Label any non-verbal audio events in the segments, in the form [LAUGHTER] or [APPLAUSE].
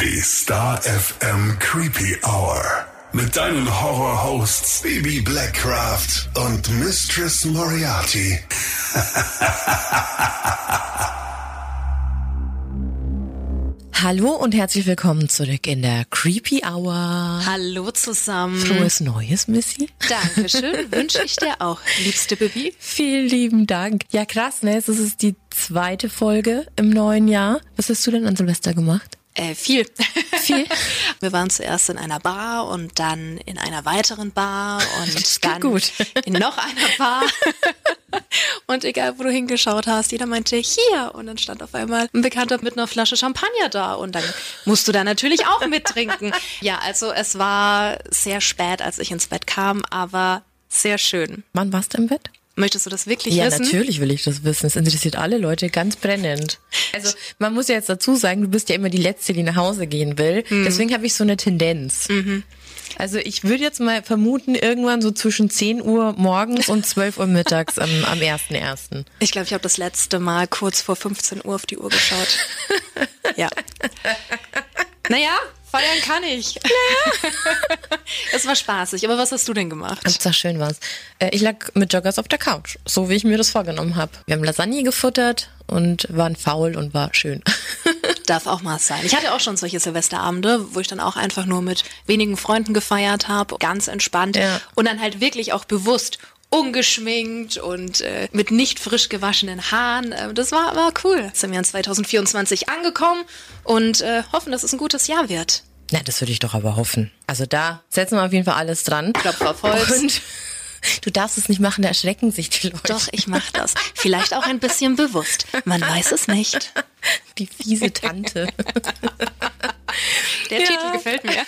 Die Star FM Creepy Hour. Mit deinen Horror-Hosts Baby Blackcraft und Mistress Moriarty. [LAUGHS] Hallo und herzlich willkommen zurück in der Creepy Hour. Hallo zusammen. Frohes Neues, Missy. Dankeschön, [LAUGHS] wünsche ich dir auch, liebste Bibi. Vielen lieben Dank. Ja, krass, ne? Es ist die zweite Folge im neuen Jahr. Was hast du denn an Silvester gemacht? Äh, viel. Viel? [LAUGHS] Wir waren zuerst in einer Bar und dann in einer weiteren Bar und dann gut. in noch einer Bar. [LAUGHS] Und egal, wo du hingeschaut hast, jeder meinte hier. Und dann stand auf einmal ein Bekannter mit einer Flasche Champagner da. Und dann musst du da natürlich auch mittrinken. [LAUGHS] Ja, also es war sehr spät, als ich ins Bett kam, aber sehr schön. Wann warst du im Bett? Möchtest du das wirklich Ja, wissen? natürlich will ich das wissen. Es interessiert alle Leute ganz brennend. Also man muss ja jetzt dazu sagen, du bist ja immer die Letzte, die nach Hause gehen will. Mhm. Deswegen habe ich so eine Tendenz. Also ich würde jetzt mal vermuten, irgendwann so zwischen 10 Uhr morgens und 12 Uhr mittags am, am 1.1. Ich glaube, ich habe das letzte Mal kurz vor 15 Uhr auf die Uhr geschaut. [LAUGHS] ja. Naja, feiern kann ich. es war spaßig. Aber was hast du denn gemacht? Hauptsache schön war's. Äh, Ich lag mit Joggers auf der Couch, so wie ich mir das vorgenommen habe. Wir haben Lasagne gefuttert und waren faul und war schön. [LAUGHS] Darf auch mal sein. Ich hatte auch schon solche Silvesterabende, wo ich dann auch einfach nur mit wenigen Freunden gefeiert habe, ganz entspannt Ja. und dann halt wirklich auch bewusst ungeschminkt und äh, mit nicht frisch gewaschenen Haaren. Äh, das war, war cool. Jetzt sind wir in 2024 angekommen und äh, hoffen, dass es ein gutes Jahr wird. Na, das würde ich doch aber hoffen. Also da setzen wir auf jeden Fall alles dran. Klopf auf Holz. Und du darfst es nicht machen, da erschrecken sich die Leute. Doch, ich mach das. Vielleicht auch ein bisschen bewusst. Man weiß es nicht. Die fiese Tante. Der Ja. Titel gefällt mir.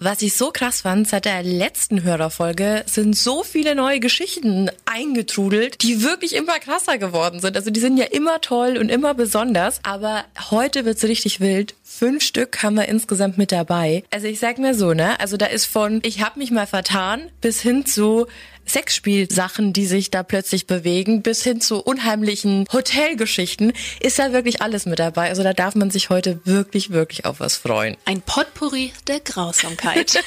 Was ich so krass fand, seit der letzten Hörerfolge sind so viele neue Geschichten eingetrudelt, die wirklich immer krasser geworden sind. Also die sind ja immer toll und immer besonders. Aber heute wird's richtig wild. Fünf Stück haben wir insgesamt mit dabei. Also ich sag mir so, ne? Also da ist von ich hab mich mal vertan bis hin zu Sexspielsachen, die sich da plötzlich bewegen, bis hin zu unheimlichen Hotelgeschichten, ist da wirklich alles mit dabei. Also da darf man sich heute wirklich, wirklich auf was freuen. Ein Potpourri der Grausamkeit.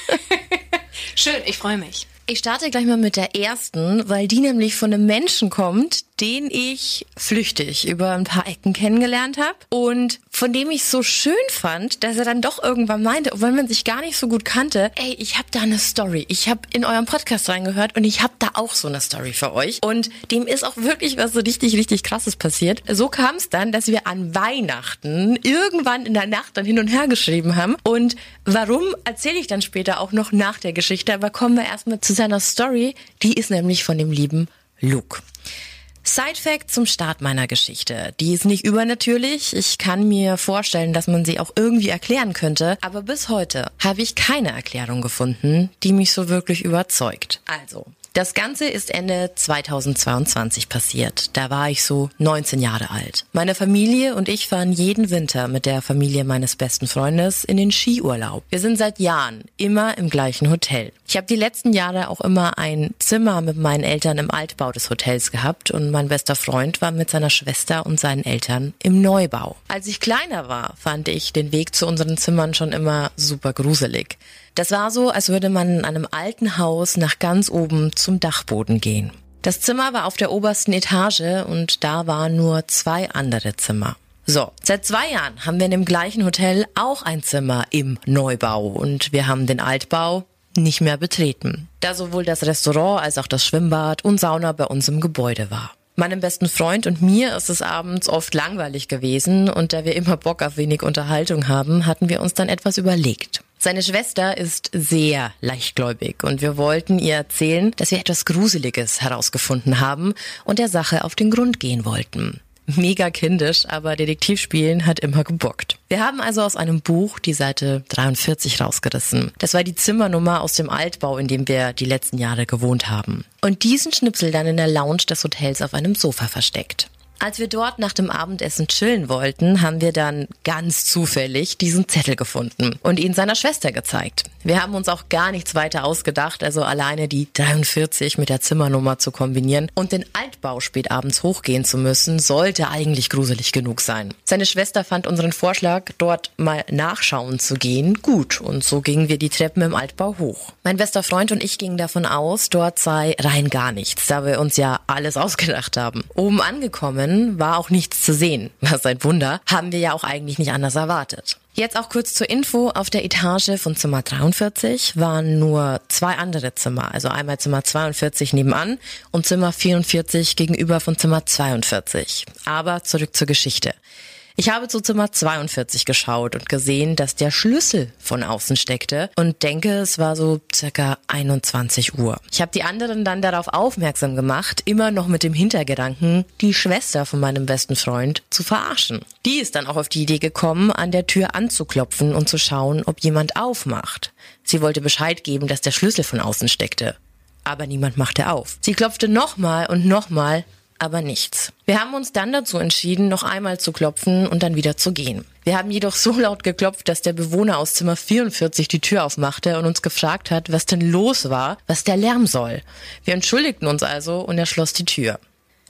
[LAUGHS] Schön, ich freue mich. Ich starte gleich mal mit der ersten, weil die nämlich von einem Menschen kommt, den ich flüchtig über ein paar Ecken kennengelernt habe und von dem ich so schön fand, dass er dann doch irgendwann meinte, obwohl man sich gar nicht so gut kannte, ey, ich habe da eine Story. Ich habe in eurem Podcast reingehört und ich habe da auch so eine Story für euch und dem ist auch wirklich was so richtig richtig krasses passiert. So kam es dann, dass wir an Weihnachten irgendwann in der Nacht dann hin und her geschrieben haben und warum erzähle ich dann später auch noch nach der Geschichte, aber kommen wir erstmal zu seiner Story, die ist nämlich von dem lieben Luke. Side Fact zum Start meiner Geschichte. Die ist nicht übernatürlich. Ich kann mir vorstellen, dass man sie auch irgendwie erklären könnte. Aber bis heute habe ich keine Erklärung gefunden, die mich so wirklich überzeugt. Also, das Ganze ist Ende 2022 passiert. Da war ich so 19 Jahre alt. Meine Familie und ich fahren jeden Winter mit der Familie meines besten Freundes in den Skiurlaub. Wir sind seit Jahren immer im gleichen Hotel. Ich habe die letzten Jahre auch immer ein Zimmer mit meinen Eltern im Altbau des Hotels gehabt und mein bester Freund war mit seiner Schwester und seinen Eltern im Neubau. Als ich kleiner war, fand ich den Weg zu unseren Zimmern schon immer super gruselig. Das war so, als würde man in einem alten Haus nach ganz oben zum Dachboden gehen. Das Zimmer war auf der obersten Etage und da waren nur zwei andere Zimmer. So, seit zwei Jahren haben wir in dem gleichen Hotel auch ein Zimmer im Neubau und wir haben den Altbau nicht mehr betreten, da sowohl das Restaurant als auch das Schwimmbad und Sauna bei uns im Gebäude war. Meinem besten Freund und mir ist es abends oft langweilig gewesen und da wir immer Bock auf wenig Unterhaltung haben, hatten wir uns dann etwas überlegt. Seine Schwester ist sehr leichtgläubig und wir wollten ihr erzählen, dass wir etwas Gruseliges herausgefunden haben und der Sache auf den Grund gehen wollten. Mega kindisch, aber Detektivspielen hat immer gebockt. Wir haben also aus einem Buch die Seite 43 rausgerissen. Das war die Zimmernummer aus dem Altbau, in dem wir die letzten Jahre gewohnt haben. Und diesen Schnipsel dann in der Lounge des Hotels auf einem Sofa versteckt. Als wir dort nach dem Abendessen chillen wollten, haben wir dann ganz zufällig diesen Zettel gefunden und ihn seiner Schwester gezeigt. Wir haben uns auch gar nichts weiter ausgedacht, also alleine die 43 mit der Zimmernummer zu kombinieren und den Altbau spät abends hochgehen zu müssen, sollte eigentlich gruselig genug sein. Seine Schwester fand unseren Vorschlag, dort mal nachschauen zu gehen, gut und so gingen wir die Treppen im Altbau hoch. Mein bester Freund und ich gingen davon aus, dort sei rein gar nichts, da wir uns ja alles [LAUGHS] ausgedacht haben. Oben angekommen war auch nichts zu sehen. [LAUGHS] Was ein Wunder, haben wir ja auch eigentlich nicht anders erwartet. Jetzt auch kurz zur Info. Auf der Etage von Zimmer 43 waren nur zwei andere Zimmer. Also einmal Zimmer 42 nebenan und Zimmer 44 gegenüber von Zimmer 42. Aber zurück zur Geschichte. Ich habe zu Zimmer 42 geschaut und gesehen, dass der Schlüssel von außen steckte und denke, es war so circa 21 Uhr. Ich habe die anderen dann darauf aufmerksam gemacht, immer noch mit dem Hintergedanken, die Schwester von meinem besten Freund zu verarschen. Die ist dann auch auf die Idee gekommen, an der Tür anzuklopfen und zu schauen, ob jemand aufmacht. Sie wollte Bescheid geben, dass der Schlüssel von außen steckte. Aber niemand machte auf. Sie klopfte nochmal und nochmal, aber nichts. Wir haben uns dann dazu entschieden, noch einmal zu klopfen und dann wieder zu gehen. Wir haben jedoch so laut geklopft, dass der Bewohner aus Zimmer 44 die Tür aufmachte und uns gefragt hat, was denn los war, was der Lärm soll. Wir entschuldigten uns also und er schloss die Tür.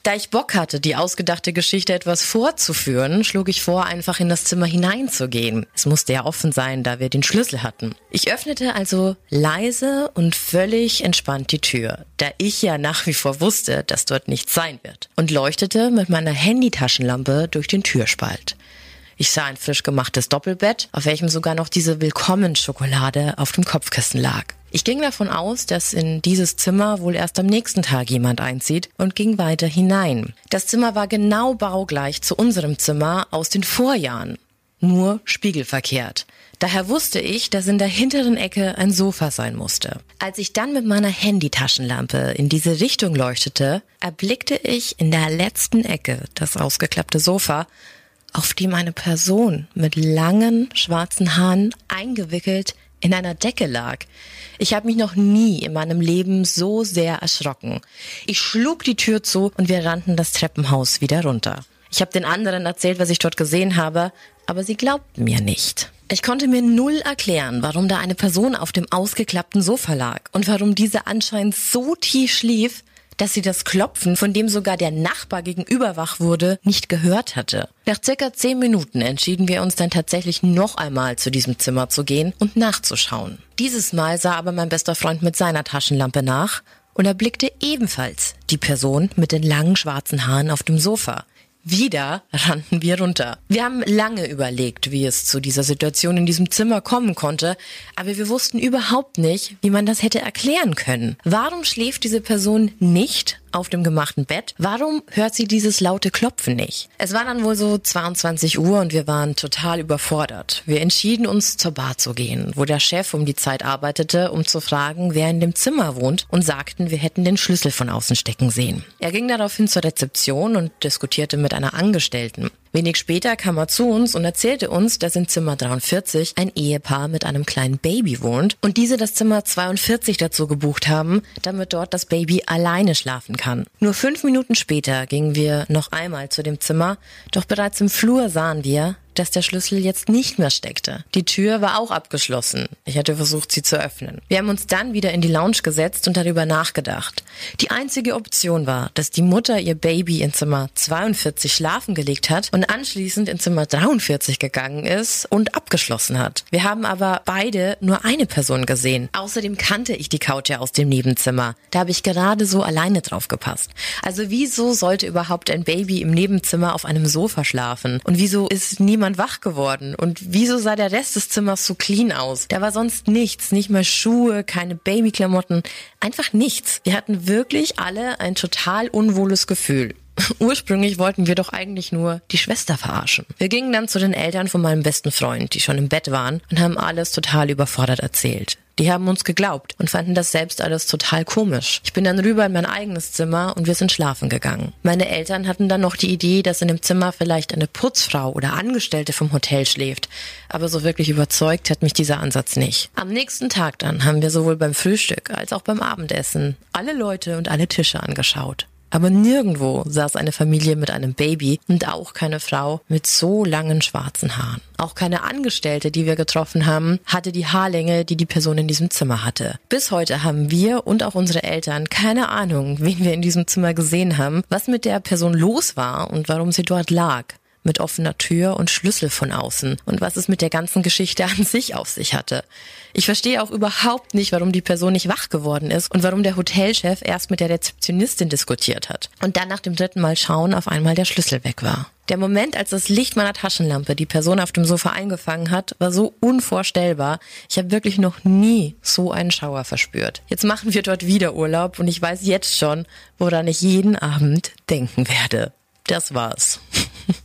Da ich Bock hatte, die ausgedachte Geschichte etwas vorzuführen, schlug ich vor, einfach in das Zimmer hineinzugehen. Es musste ja offen sein, da wir den Schlüssel hatten. Ich öffnete also leise und völlig entspannt die Tür, da ich ja nach wie vor wusste, dass dort nichts sein wird, und leuchtete mit meiner Handytaschenlampe durch den Türspalt. Ich sah ein frisch gemachtes Doppelbett, auf welchem sogar noch diese Willkommensschokolade auf dem Kopfkissen lag. Ich ging davon aus, dass in dieses Zimmer wohl erst am nächsten Tag jemand einzieht und ging weiter hinein. Das Zimmer war genau baugleich zu unserem Zimmer aus den Vorjahren, nur spiegelverkehrt. Daher wusste ich, dass in der hinteren Ecke ein Sofa sein musste. Als ich dann mit meiner Handytaschenlampe in diese Richtung leuchtete, erblickte ich in der letzten Ecke das ausgeklappte Sofa auf dem eine Person mit langen schwarzen Haaren eingewickelt in einer Decke lag. Ich habe mich noch nie in meinem Leben so sehr erschrocken. Ich schlug die Tür zu und wir rannten das Treppenhaus wieder runter. Ich habe den anderen erzählt, was ich dort gesehen habe, aber sie glaubten mir nicht. Ich konnte mir null erklären, warum da eine Person auf dem ausgeklappten Sofa lag und warum diese anscheinend so tief schlief, dass sie das Klopfen, von dem sogar der Nachbar gegenüber wach wurde, nicht gehört hatte. Nach circa zehn Minuten entschieden wir uns dann tatsächlich noch einmal zu diesem Zimmer zu gehen und nachzuschauen. Dieses Mal sah aber mein bester Freund mit seiner Taschenlampe nach und erblickte ebenfalls die Person mit den langen schwarzen Haaren auf dem Sofa. Wieder rannten wir runter. Wir haben lange überlegt, wie es zu dieser Situation in diesem Zimmer kommen konnte, aber wir wussten überhaupt nicht, wie man das hätte erklären können. Warum schläft diese Person nicht auf dem gemachten Bett. Warum hört sie dieses laute Klopfen nicht? Es war dann wohl so 22 Uhr und wir waren total überfordert. Wir entschieden uns zur Bar zu gehen, wo der Chef um die Zeit arbeitete, um zu fragen, wer in dem Zimmer wohnt und sagten, wir hätten den Schlüssel von außen stecken sehen. Er ging daraufhin zur Rezeption und diskutierte mit einer Angestellten. Wenig später kam er zu uns und erzählte uns, dass in Zimmer 43 ein Ehepaar mit einem kleinen Baby wohnt und diese das Zimmer 42 dazu gebucht haben, damit dort das Baby alleine schlafen kann. Nur fünf Minuten später gingen wir noch einmal zu dem Zimmer, doch bereits im Flur sahen wir, dass der Schlüssel jetzt nicht mehr steckte. Die Tür war auch abgeschlossen. Ich hatte versucht, sie zu öffnen. Wir haben uns dann wieder in die Lounge gesetzt und darüber nachgedacht. Die einzige Option war, dass die Mutter ihr Baby in Zimmer 42 schlafen gelegt hat und anschließend in Zimmer 43 gegangen ist und abgeschlossen hat. Wir haben aber beide nur eine Person gesehen. Außerdem kannte ich die Couch ja aus dem Nebenzimmer. Da habe ich gerade so alleine drauf gepasst. Also wieso sollte überhaupt ein Baby im Nebenzimmer auf einem Sofa schlafen? Und wieso ist niemand niemand wach geworden. Und wieso sah der Rest des Zimmers so clean aus? Da war sonst nichts, nicht mal Schuhe, keine Babyklamotten, einfach nichts. Wir hatten wirklich alle ein total unwohles Gefühl. [LAUGHS] Ursprünglich wollten wir doch eigentlich nur die Schwester verarschen. Wir gingen dann zu den Eltern von meinem besten Freund, die schon im Bett waren, und haben alles total überfordert erzählt. Die haben uns geglaubt und fanden das selbst alles total komisch. Ich bin dann rüber in mein eigenes Zimmer und wir sind schlafen gegangen. Meine Eltern hatten dann noch die Idee, dass in dem Zimmer vielleicht eine Putzfrau oder Angestellte vom Hotel schläft. Aber so wirklich überzeugt hat mich dieser Ansatz nicht. Am nächsten Tag dann haben wir sowohl beim Frühstück als auch beim Abendessen alle Leute und alle Tische angeschaut. Aber nirgendwo saß eine Familie mit einem Baby und auch keine Frau mit so langen schwarzen Haaren. Auch keine Angestellte, die wir getroffen haben, hatte die Haarlänge, die die Person in diesem Zimmer hatte. Bis heute haben wir und auch unsere Eltern keine Ahnung, wen wir in diesem Zimmer gesehen haben, was mit der Person los war und warum sie dort lag mit offener Tür und Schlüssel von außen und was es mit der ganzen Geschichte an sich auf sich hatte. Ich verstehe auch überhaupt nicht, warum die Person nicht wach geworden ist und warum der Hotelchef erst mit der Rezeptionistin diskutiert hat und dann nach dem dritten Mal schauen auf einmal der Schlüssel weg war. Der Moment, als das Licht meiner Taschenlampe die Person auf dem Sofa eingefangen hat, war so unvorstellbar. Ich habe wirklich noch nie so einen Schauer verspürt. Jetzt machen wir dort wieder Urlaub und ich weiß jetzt schon, woran ich jeden Abend denken werde. Das war's. [LAUGHS]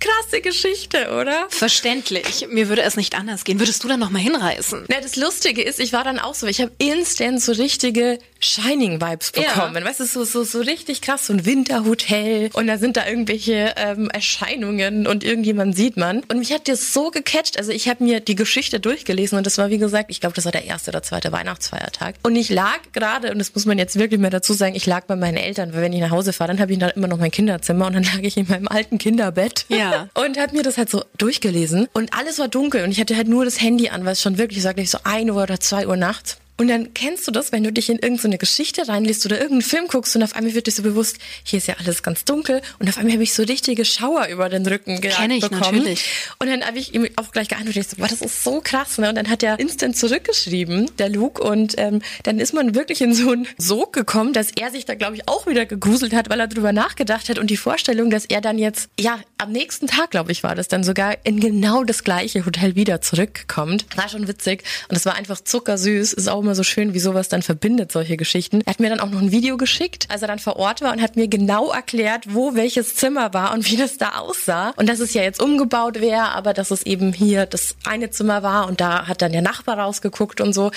Krasse Geschichte, oder? Verständlich. Mir würde es nicht anders gehen. Würdest du dann noch mal hinreißen? Na, das Lustige ist, ich war dann auch so, ich habe instant so richtige Shining-Vibes bekommen. Ja. Weißt du, so, so, so richtig krass, so ein Winterhotel und da sind da irgendwelche ähm, Erscheinungen und irgendjemand sieht man. Und mich hat das so gecatcht. Also ich habe mir die Geschichte durchgelesen und das war, wie gesagt, ich glaube, das war der erste oder zweite Weihnachtsfeiertag. Und ich lag gerade, und das muss man jetzt wirklich mal dazu sagen, ich lag bei meinen Eltern, weil wenn ich nach Hause fahre, dann habe ich da immer noch mein Kinderzimmer und dann lag ich in meinem alten Kinderbett. Ja. Und habe mir das halt so durchgelesen. Und alles war dunkel. Und ich hatte halt nur das Handy an, weil es schon wirklich, sag ich so ein Uhr oder zwei Uhr nachts. Und dann kennst du das, wenn du dich in irgendeine Geschichte reinliest oder irgendeinen Film guckst und auf einmal wird dir so bewusst, hier ist ja alles ganz dunkel und auf einmal habe ich so richtige Schauer über den Rücken Kenn ich bekommen. natürlich. Und dann habe ich ihm auch gleich geantwortet, ich so, boah, das ist so krass. Ne? Und dann hat er instant zurückgeschrieben, der Luke, und ähm, dann ist man wirklich in so einen Sog gekommen, dass er sich da, glaube ich, auch wieder gegruselt hat, weil er drüber nachgedacht hat und die Vorstellung, dass er dann jetzt, ja, am nächsten Tag, glaube ich, war das dann sogar in genau das gleiche Hotel wieder zurückkommt. War schon witzig und es war einfach zuckersüß, ist auch immer so schön, wie sowas dann verbindet, solche Geschichten. Er hat mir dann auch noch ein Video geschickt, als er dann vor Ort war und hat mir genau erklärt, wo welches Zimmer war und [LAUGHS] wie das da aussah. Und dass es ja jetzt umgebaut wäre, aber dass es eben hier das eine Zimmer war und da hat dann der Nachbar rausgeguckt und so.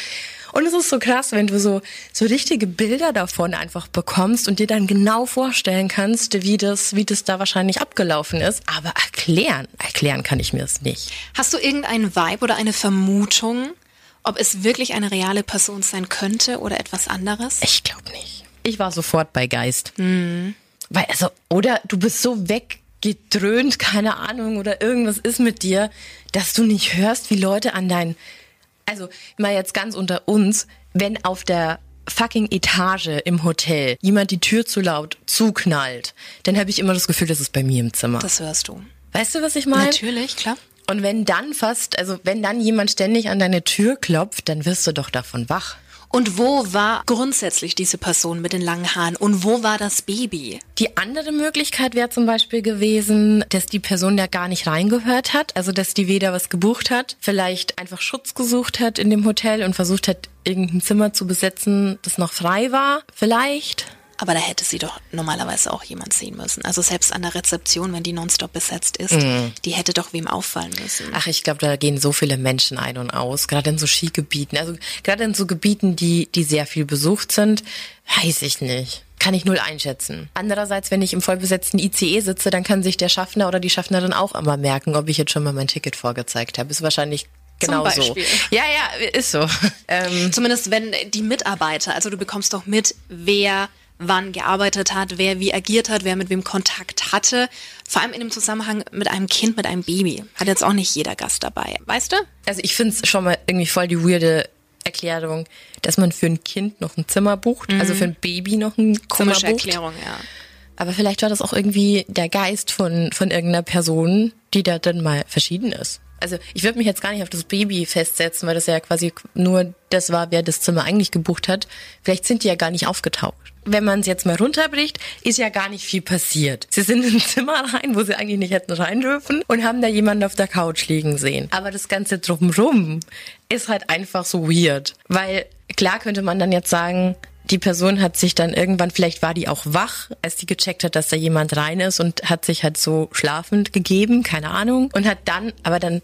Und es ist so krass, wenn du so, so richtige Bilder davon einfach bekommst und dir dann genau vorstellen kannst, wie das, wie das da wahrscheinlich abgelaufen ist. Aber erklären, erklären kann ich mir das nicht. Hast du irgendeinen Vibe oder eine Vermutung, ob es wirklich eine reale Person sein könnte oder etwas anderes? Ich glaube nicht. Ich war sofort bei Geist. Mhm. Weil, also, oder du bist so weggedröhnt, keine Ahnung, oder irgendwas ist mit dir, dass du nicht hörst, wie Leute an dein, also mal jetzt ganz unter uns, wenn auf der fucking Etage im Hotel jemand die Tür zu laut zuknallt, dann habe ich immer das Gefühl, das ist bei mir im Zimmer. Das hörst du. Weißt du, was ich meine? Natürlich, klar. Und wenn dann fast, also wenn dann jemand ständig an deine Tür klopft, dann wirst du doch davon wach. Und wo war grundsätzlich diese Person mit den langen Haaren und wo war das Baby? Die andere Möglichkeit wäre zum Beispiel gewesen, dass die Person ja gar nicht reingehört hat, also dass die weder was gebucht hat, vielleicht einfach Schutz gesucht hat in dem Hotel und versucht hat, irgendein Zimmer zu besetzen, das noch frei war, vielleicht. Aber da hätte sie doch normalerweise auch jemand sehen müssen. Also selbst an der Rezeption, wenn die nonstop besetzt ist, Mhm. die hätte doch wem auffallen müssen. Ach, ich glaube, da gehen so viele Menschen ein und aus, gerade in so Skigebieten. Also gerade in so Gebieten, die, die sehr viel besucht sind, weiß ich nicht. Kann ich null einschätzen. Andererseits, wenn ich im vollbesetzten ICE sitze, dann kann sich der Schaffner oder die Schaffnerin auch immer merken, ob ich jetzt schon mal mein Ticket vorgezeigt habe. Ist wahrscheinlich genau so. Ja, ja, ist so. [LAUGHS] Ähm, Zumindest wenn die Mitarbeiter, also du bekommst doch mit, wer wann gearbeitet hat, wer wie agiert hat, wer mit wem Kontakt hatte. Vor allem in dem Zusammenhang mit einem Kind, mit einem Baby. Hat jetzt auch nicht jeder Gast dabei. Weißt du? Also ich finde es schon mal irgendwie voll die weirde Erklärung, dass man für ein Kind noch ein Zimmer bucht, also für ein Baby noch ein Zimmer Komische bucht. Erklärung, ja. Aber vielleicht war das auch irgendwie der Geist von, von irgendeiner Person, die da dann mal verschieden ist. Also ich würde mich jetzt gar nicht auf das Baby festsetzen, weil das ja quasi nur das war, wer das Zimmer eigentlich gebucht hat. Vielleicht sind die ja gar nicht aufgetaucht. Wenn man es jetzt mal runterbricht, ist ja gar nicht viel passiert. Sie sind in ein Zimmer rein, wo sie eigentlich nicht hätten rein dürfen und haben da jemanden auf der Couch liegen sehen. Aber das Ganze drumrum ist halt einfach so weird. Weil klar könnte man dann jetzt sagen, die Person hat sich dann irgendwann, vielleicht war die auch wach, als die gecheckt hat, dass da jemand rein ist und hat sich halt so schlafend gegeben, keine Ahnung. Und hat dann, aber dann,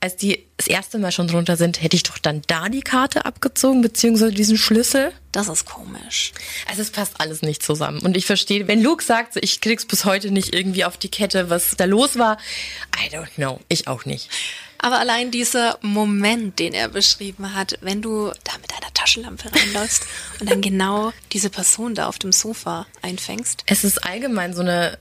als die das erste Mal schon drunter sind, hätte ich doch dann da die Karte abgezogen, beziehungsweise diesen Schlüssel. Das ist komisch. Also es passt alles nicht zusammen. Und ich verstehe, wenn Luke sagt, ich krieg's bis heute nicht irgendwie auf die Kette, was da los war, I don't know. Ich auch nicht. Aber allein dieser Moment, den er beschrieben hat, wenn du da mit deiner Taschenlampe reinläufst [LAUGHS] und dann genau diese Person da auf dem Sofa einfängst. Es ist allgemein so eine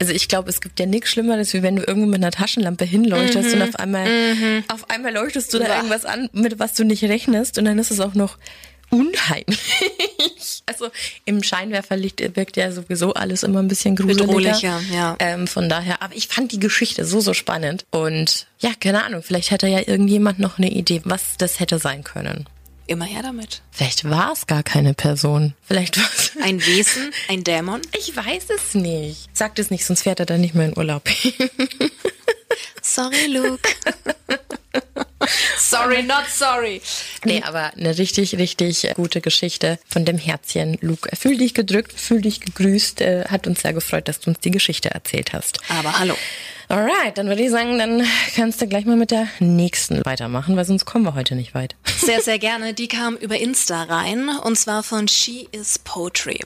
also ich glaube, es gibt ja nichts Schlimmeres, wie wenn du irgendwo mit einer Taschenlampe hinleuchtest mhm. und auf einmal, mhm. auf einmal leuchtest du da irgendwas an, mit was du nicht rechnest und dann ist es auch noch unheimlich. [LAUGHS] Also im Scheinwerferlicht wirkt ja sowieso alles immer ein bisschen gruseliger. Bedrohlicher, ja. Ähm, von daher, aber ich fand die Geschichte so, so spannend. Und ja, keine Ahnung, vielleicht hätte ja irgendjemand noch eine Idee, was das hätte sein können. Immer her damit. Vielleicht war es gar keine Person. Vielleicht war es. [LAUGHS] Ein Wesen, ein Dämon? Ich weiß es nicht. Sagt es nicht, sonst fährt er dann nicht mehr in Urlaub. [LAUGHS] sorry, Luke. sorry, not sorry. Nee, aber eine richtig, richtig gute Geschichte von dem Herzchen. Luke, fühl dich gedrückt, fühl dich gegrüßt. Äh, hat uns sehr gefreut, dass du uns die Geschichte erzählt hast. Aber hallo. Alright, dann würde ich sagen, dann kannst du gleich mal mit der nächsten weitermachen, weil sonst kommen wir heute nicht weit. [LAUGHS] Sehr, sehr gerne. Die kam über Insta rein und zwar von She is Poetry.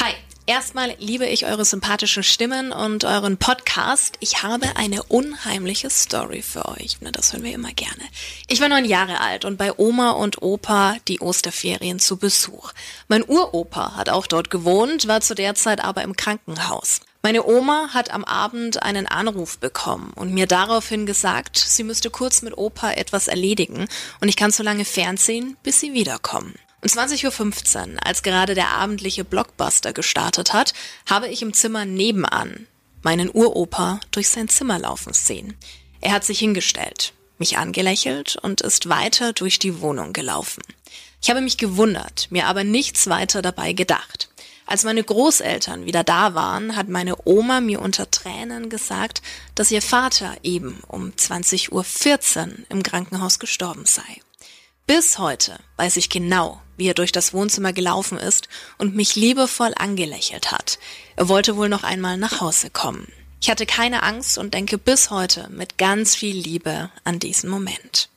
Hi, Erstmal liebe ich eure sympathischen Stimmen und euren Podcast. Ich habe eine unheimliche Story für euch. Na, das hören wir immer gerne. Ich war neun Jahre alt und bei Oma und Opa die Osterferien zu Besuch. Mein Uropa hat auch dort gewohnt, war zu der Zeit aber im Krankenhaus. Meine Oma hat am Abend einen Anruf bekommen und mir daraufhin gesagt, sie müsste kurz mit Opa etwas erledigen und ich kann so lange fernsehen, bis sie wiederkommen. Um 20.15 Uhr, als gerade der abendliche Blockbuster gestartet hat, habe ich im Zimmer nebenan meinen Uropa durch sein Zimmer laufen sehen. Er hat sich hingestellt, mich angelächelt und ist weiter durch die Wohnung gelaufen. Ich habe mich gewundert, mir aber nichts weiter dabei gedacht. Als meine Großeltern wieder da waren, hat meine Oma mir unter Tränen gesagt, dass ihr Vater eben um 20.14 Uhr im Krankenhaus gestorben sei. Bis heute weiß ich genau, wie er durch das Wohnzimmer gelaufen ist und mich liebevoll angelächelt hat. Er wollte wohl noch einmal nach Hause kommen. Ich hatte keine Angst und denke bis heute mit ganz viel Liebe an diesen Moment.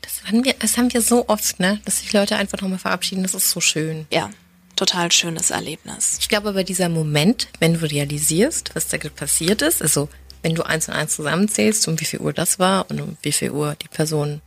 Das haben wir, das haben wir so oft, ne? Dass sich Leute einfach nochmal verabschieden. Das ist so schön. Ja, total schönes Erlebnis. Ich glaube aber dieser Moment, wenn du realisierst, was da passiert ist, also wenn du eins und eins zusammenzählst, um wie viel Uhr das war und um wie viel Uhr die Person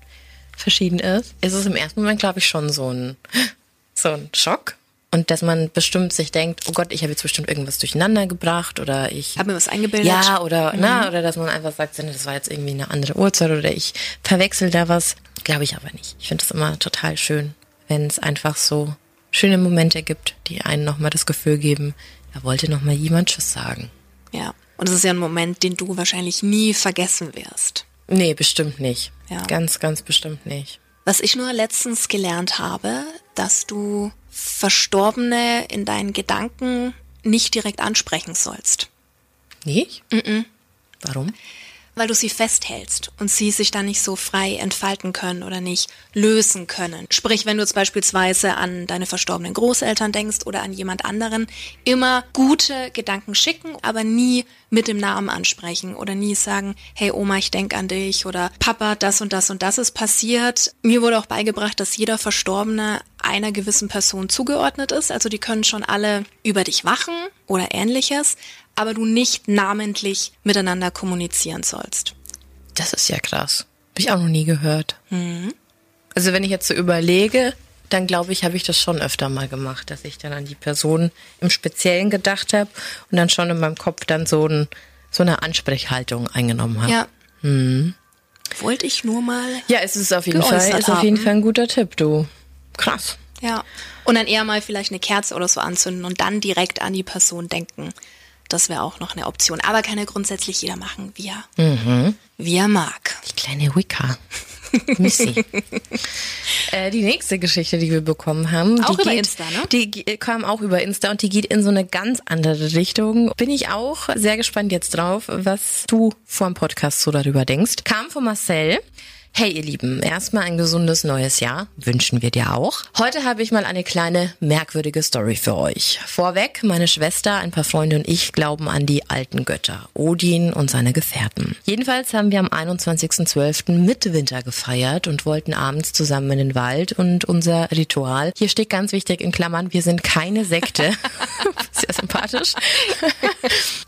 verschieden ist, ist es im ersten Moment, glaube ich, schon so ein, [LAUGHS] so ein Schock. Und dass man bestimmt sich denkt, oh Gott, ich habe jetzt bestimmt irgendwas durcheinander gebracht oder ich habe mir was eingebildet. Ja, oder mhm. na, oder dass man einfach sagt, das war jetzt irgendwie eine andere Uhrzeit oder ich verwechsel da was. Glaube ich aber nicht. Ich finde es immer total schön, wenn es einfach so schöne Momente gibt, die einen nochmal das Gefühl geben, da wollte nochmal jemand Tschüss sagen. Ja. Und es ist ja ein Moment, den du wahrscheinlich nie vergessen wirst. Nee, bestimmt nicht. Ja. Ganz, ganz bestimmt nicht. Was ich nur letztens gelernt habe, dass du Verstorbene in deinen Gedanken nicht direkt ansprechen sollst. Nicht? Mm, -mm. Warum? Weil du sie festhältst und sie sich dann nicht so frei entfalten können oder nicht lösen können. Sprich, wenn du jetzt beispielsweise an deine verstorbenen Großeltern denkst oder an jemand anderen, immer gute Gedanken schicken, aber nie mit dem Namen ansprechen oder nie sagen, hey Oma, ich denk an dich oder Papa, das und das und das ist passiert. Mir wurde auch beigebracht, dass jeder Verstorbene einer gewissen Person zugeordnet ist. Also die können schon alle über dich wachen oder ähnliches, aber du nicht namentlich miteinander kommunizieren sollst. Das ist ja krass. Habe ich auch noch nie gehört. Mhm. Also wenn ich jetzt so überlege, dann glaube ich, habe ich das schon öfter mal gemacht, dass ich dann an die Person im Speziellen gedacht habe und dann schon in meinem Kopf dann so, ein, so eine Ansprechhaltung eingenommen habe. Ja. Mhm. Wollte ich nur mal. Ja, es ist auf jeden Fall, ist auf jeden Fall ein guter Tipp, du. Krass. Ja. Und dann eher mal vielleicht eine Kerze oder so anzünden und dann direkt an die Person denken. Das wäre auch noch eine Option. Aber kann ja grundsätzlich jeder machen, wie er, mhm. wie er mag. Die kleine Wicca. Missy. [LAUGHS] äh, die nächste Geschichte, die wir bekommen haben, auch die über geht, Insta, ne? Die kam auch über Insta und die geht in so eine ganz andere Richtung. Bin ich auch sehr gespannt jetzt drauf, was du vor dem Podcast so darüber denkst. Kam von Marcel. Hey ihr Lieben, erstmal ein gesundes neues Jahr wünschen wir dir auch. Heute habe ich mal eine kleine merkwürdige Story für euch. Vorweg, meine Schwester, ein paar Freunde und ich glauben an die alten Götter, Odin und seine Gefährten. Jedenfalls haben wir am 21.12. Mitwinter gefeiert und wollten abends zusammen in den Wald und unser Ritual, hier steht ganz wichtig in Klammern, wir sind keine Sekte, [LAUGHS] [LAUGHS] Sehr sympathisch.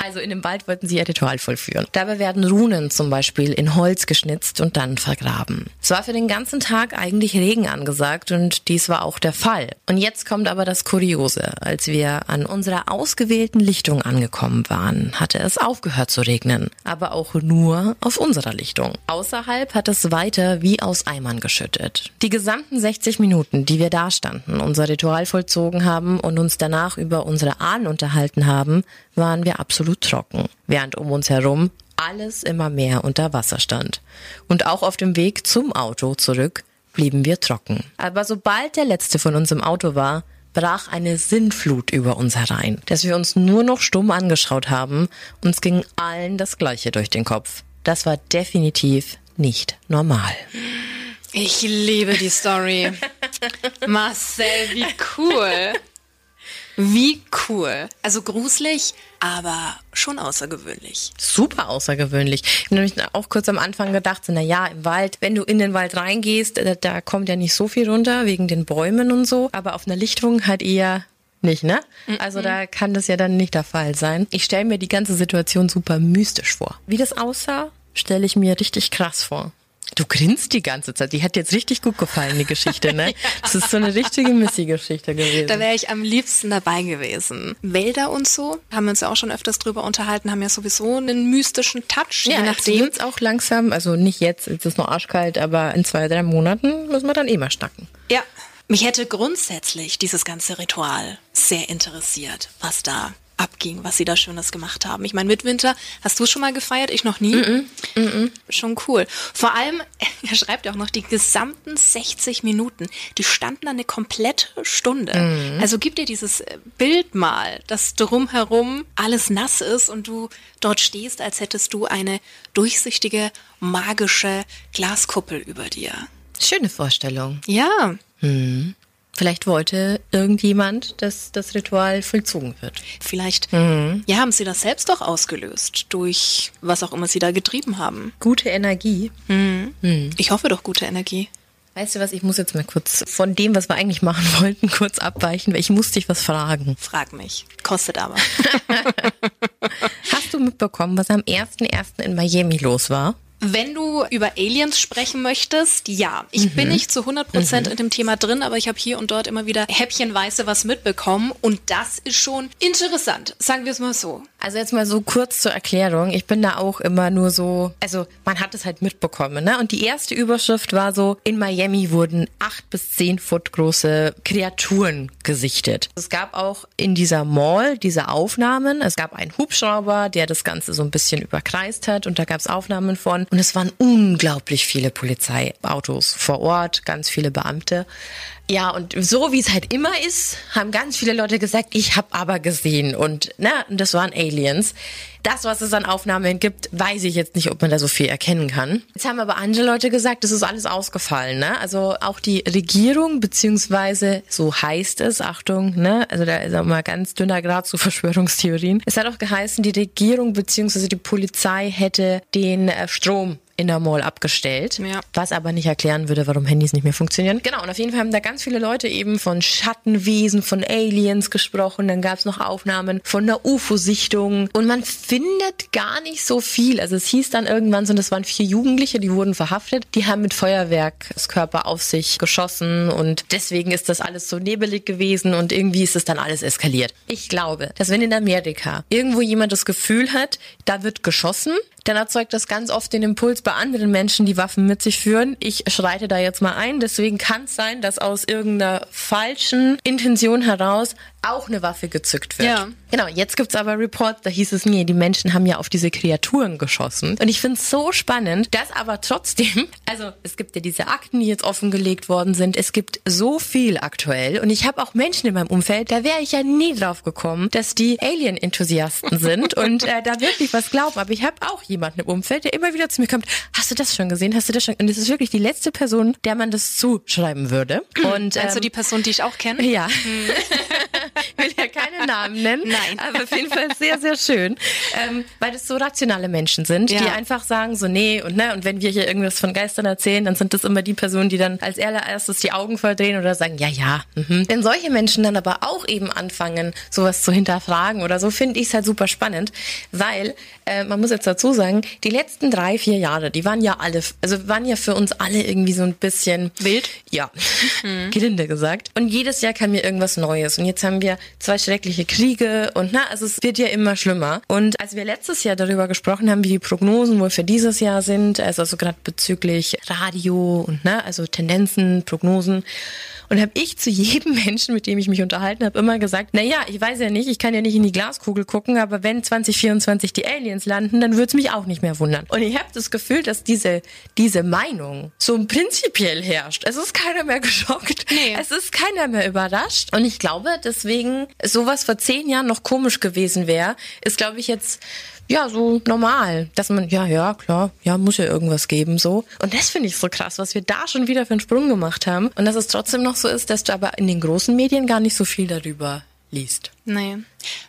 Also in dem Wald wollten sie ihr Ritual vollführen. Dabei werden Runen zum Beispiel in Holz geschnitzt und dann vergraben. Es war für den ganzen Tag eigentlich Regen angesagt und dies war auch der Fall. Und jetzt kommt aber das Kuriose. Als wir an unserer ausgewählten Lichtung angekommen waren, hatte es aufgehört zu regnen. Aber auch nur auf unserer Lichtung. Außerhalb hat es weiter wie aus Eimern geschüttet. Die gesamten 60 Minuten, die wir da standen, unser Ritual vollzogen haben und uns danach über unsere Ahnen unterhalten haben, waren wir absolut trocken, während um uns herum alles immer mehr unter Wasser stand. Und auch auf dem Weg zum Auto zurück blieben wir trocken. Aber sobald der letzte von uns im Auto war, brach eine Sinnflut über uns herein, dass wir uns nur noch stumm angeschaut haben. Uns ging allen das Gleiche durch den Kopf. Das war definitiv nicht normal. Ich liebe die Story. [LAUGHS] Marcel, wie cool. Wie cool. Also gruselig, aber schon außergewöhnlich. Super außergewöhnlich. Ich habe nämlich auch kurz am Anfang gedacht, na ja, im Wald, wenn du in den Wald reingehst, da, da kommt ja nicht so viel runter wegen den Bäumen und so, aber auf einer Lichtung halt eher nicht, ne? Also da kann das ja dann nicht der Fall sein. Ich stelle mir die ganze Situation super mystisch vor. Wie das aussah, stelle ich mir richtig krass vor. Du grinst die ganze Zeit. Die hat jetzt richtig gut gefallen, die Geschichte, ne? [LAUGHS] Das ist so eine richtige Missy-Geschichte gewesen. Da wäre ich am liebsten dabei gewesen. Wälder und so, haben wir uns ja auch schon öfters drüber unterhalten, haben ja sowieso einen mystischen Touch, ja, je nachdem. jetzt auch langsam, also nicht jetzt, jetzt ist noch arschkalt, aber in zwei, drei Monaten müssen wir dann eh mal schnacken. Ja, mich hätte grundsätzlich dieses ganze Ritual sehr interessiert, was da abging, was sie da Schönes gemacht haben. Ich meine, Midwinter, hast du schon mal gefeiert? Ich noch nie. Mm -mm. Schon cool. Vor allem, [LAUGHS] er schreibt ja auch noch, die gesamten 60 Minuten, die standen da eine komplette Stunde. Mm. Also gib dir dieses Bild mal, dass drumherum alles nass ist und du dort stehst, als hättest du eine durchsichtige, magische Glaskuppel über dir. Schöne Vorstellung. Ja. Hm. Vielleicht wollte irgendjemand, dass das Ritual vollzogen wird. Vielleicht, mhm. ja, haben sie das selbst doch ausgelöst, durch was auch immer sie da getrieben haben. Gute Energie. Mhm. Mhm. Ich hoffe doch gute Energie. Weißt du was, ich muss jetzt mal kurz von dem, was wir eigentlich machen [LAUGHS] wollten, kurz abweichen, weil ich muss dich was fragen. Frag mich. Kostet aber. [LAUGHS] Hast du mitbekommen, was am 1.1. in Miami los war? Wenn du über Aliens sprechen möchtest, ja. Ich mhm. bin nicht zu 100 Prozent mhm. in dem Thema drin, aber ich habe hier und dort immer wieder häppchenweise was mitbekommen und das ist schon interessant, sagen wir es mal so. Also jetzt mal so kurz zur Erklärung. Ich bin da auch immer nur so, also man hat es halt mitbekommen, ne? Und die erste Überschrift war so, in Miami wurden acht bis zehn Foot große Kreaturen gesichtet. Es gab auch in dieser Mall diese Aufnahmen. Es gab einen Hubschrauber, der das Ganze so ein bisschen überkreist hat und da gab es Aufnahmen von. Und es waren unglaublich viele Polizeiautos vor Ort, ganz viele Beamte. Ja, und so wie es halt immer ist, haben ganz viele Leute gesagt, ich habe aber gesehen und na, das waren Aliens. Das, was es an Aufnahmen gibt, weiß ich jetzt nicht, ob man da so viel erkennen kann. Jetzt haben aber andere Leute gesagt, das ist alles ausgefallen. Ne? Also auch die Regierung, beziehungsweise so heißt es, Achtung, ne? also da ist auch mal ganz dünner Grad zu Verschwörungstheorien. Es hat auch geheißen, die Regierung beziehungsweise die Polizei hätte den äh, Strom in der Mall abgestellt, ja. was aber nicht erklären würde, warum Handys nicht mehr funktionieren. Genau, und auf jeden Fall haben da ganz viele Leute eben von Schattenwesen, von Aliens gesprochen. Dann gab es noch Aufnahmen von einer UFO-Sichtung und man findet gar nicht so viel. Also es hieß dann irgendwann so, das waren vier Jugendliche, die wurden verhaftet. Die haben mit Feuerwerkskörper auf sich geschossen und deswegen ist das alles so nebelig gewesen und irgendwie ist es dann alles eskaliert. Ich glaube, dass wenn in Amerika irgendwo jemand das Gefühl hat, da wird geschossen, dann erzeugt das ganz oft den Impuls bei anderen Menschen, die Waffen mit sich führen. Ich schreite da jetzt mal ein. Deswegen kann es sein, dass aus irgendeiner falschen Intention heraus auch eine Waffe gezückt wird. Ja. Genau, jetzt gibt's aber Reports, da hieß es, nee, die Menschen haben ja auf diese Kreaturen geschossen. Und ich finde es so spannend, dass aber trotzdem, [LAUGHS] also es gibt ja diese Akten, die jetzt offengelegt worden sind, es gibt so viel aktuell und ich habe auch Menschen in meinem Umfeld, da wäre ich ja nie drauf gekommen, dass die Alien-Enthusiasten sind [LAUGHS] und äh, da wirklich was glauben. Aber ich habe auch jemanden im Umfeld, der immer wieder zu mir kommt, hast du das schon gesehen, hast du das schon? Und es ist wirklich die letzte Person, der man das zuschreiben würde. Und, ähm, also die Person, die ich auch kenne? Ja. Hm. ja [LAUGHS] keine Namen nennen. Nein. Aber auf jeden Fall sehr, sehr schön. Ähm, weil das so rationale Menschen sind, Ja. die einfach sagen so, nee, und ne, und wenn wir hier irgendwas von Geistern erzählen, dann sind das immer die Personen, die dann als allererstes die Augen verdrehen oder sagen, ja, ja. Mhm. Wenn solche Menschen dann aber auch eben anfangen, sowas zu hinterfragen oder so, finde ich es halt super spannend, weil äh, man muss jetzt dazu sagen, die letzten drei, vier Jahre, die waren ja alle, also waren ja für uns alle irgendwie so ein bisschen Wild? ja, gelinde gesagt. Und jedes Jahr kam mir irgendwas Neues. Und jetzt haben wir zwei schreckliche Kriege und na, also es wird ja immer schlimmer. Und als wir letztes Jahr darüber gesprochen haben, wie die Prognosen wohl für dieses Jahr sind, also, also gerade bezüglich Radio und na, also Tendenzen, Prognosen, und habe ich zu jedem [LAUGHS] Menschen, mit dem ich mich unterhalten habe, immer gesagt, na ja, ich weiß ja nicht, ich kann ja nicht in die Glaskugel gucken, aber wenn 2024 die Aliens landen, dann würde es mich auch nicht mehr wundern. Und ich habe das Gefühl, dass diese, diese Meinung so prinzipiell herrscht. Es ist keiner mehr [LAUGHS] geschockt. Nee. Es ist keiner mehr überrascht. Und ich glaube, deswegen sowas vor zehn Jahren noch komisch gewesen wäre, ist, glaube ich, jetzt ja, so normal, dass man, ja, ja, klar, ja, muss ja irgendwas geben, so. Und das finde ich so krass, was wir da schon wieder für einen Sprung gemacht haben. Und dass es trotzdem noch so ist, dass du aber in den großen Medien gar nicht so viel darüber liest. Nee.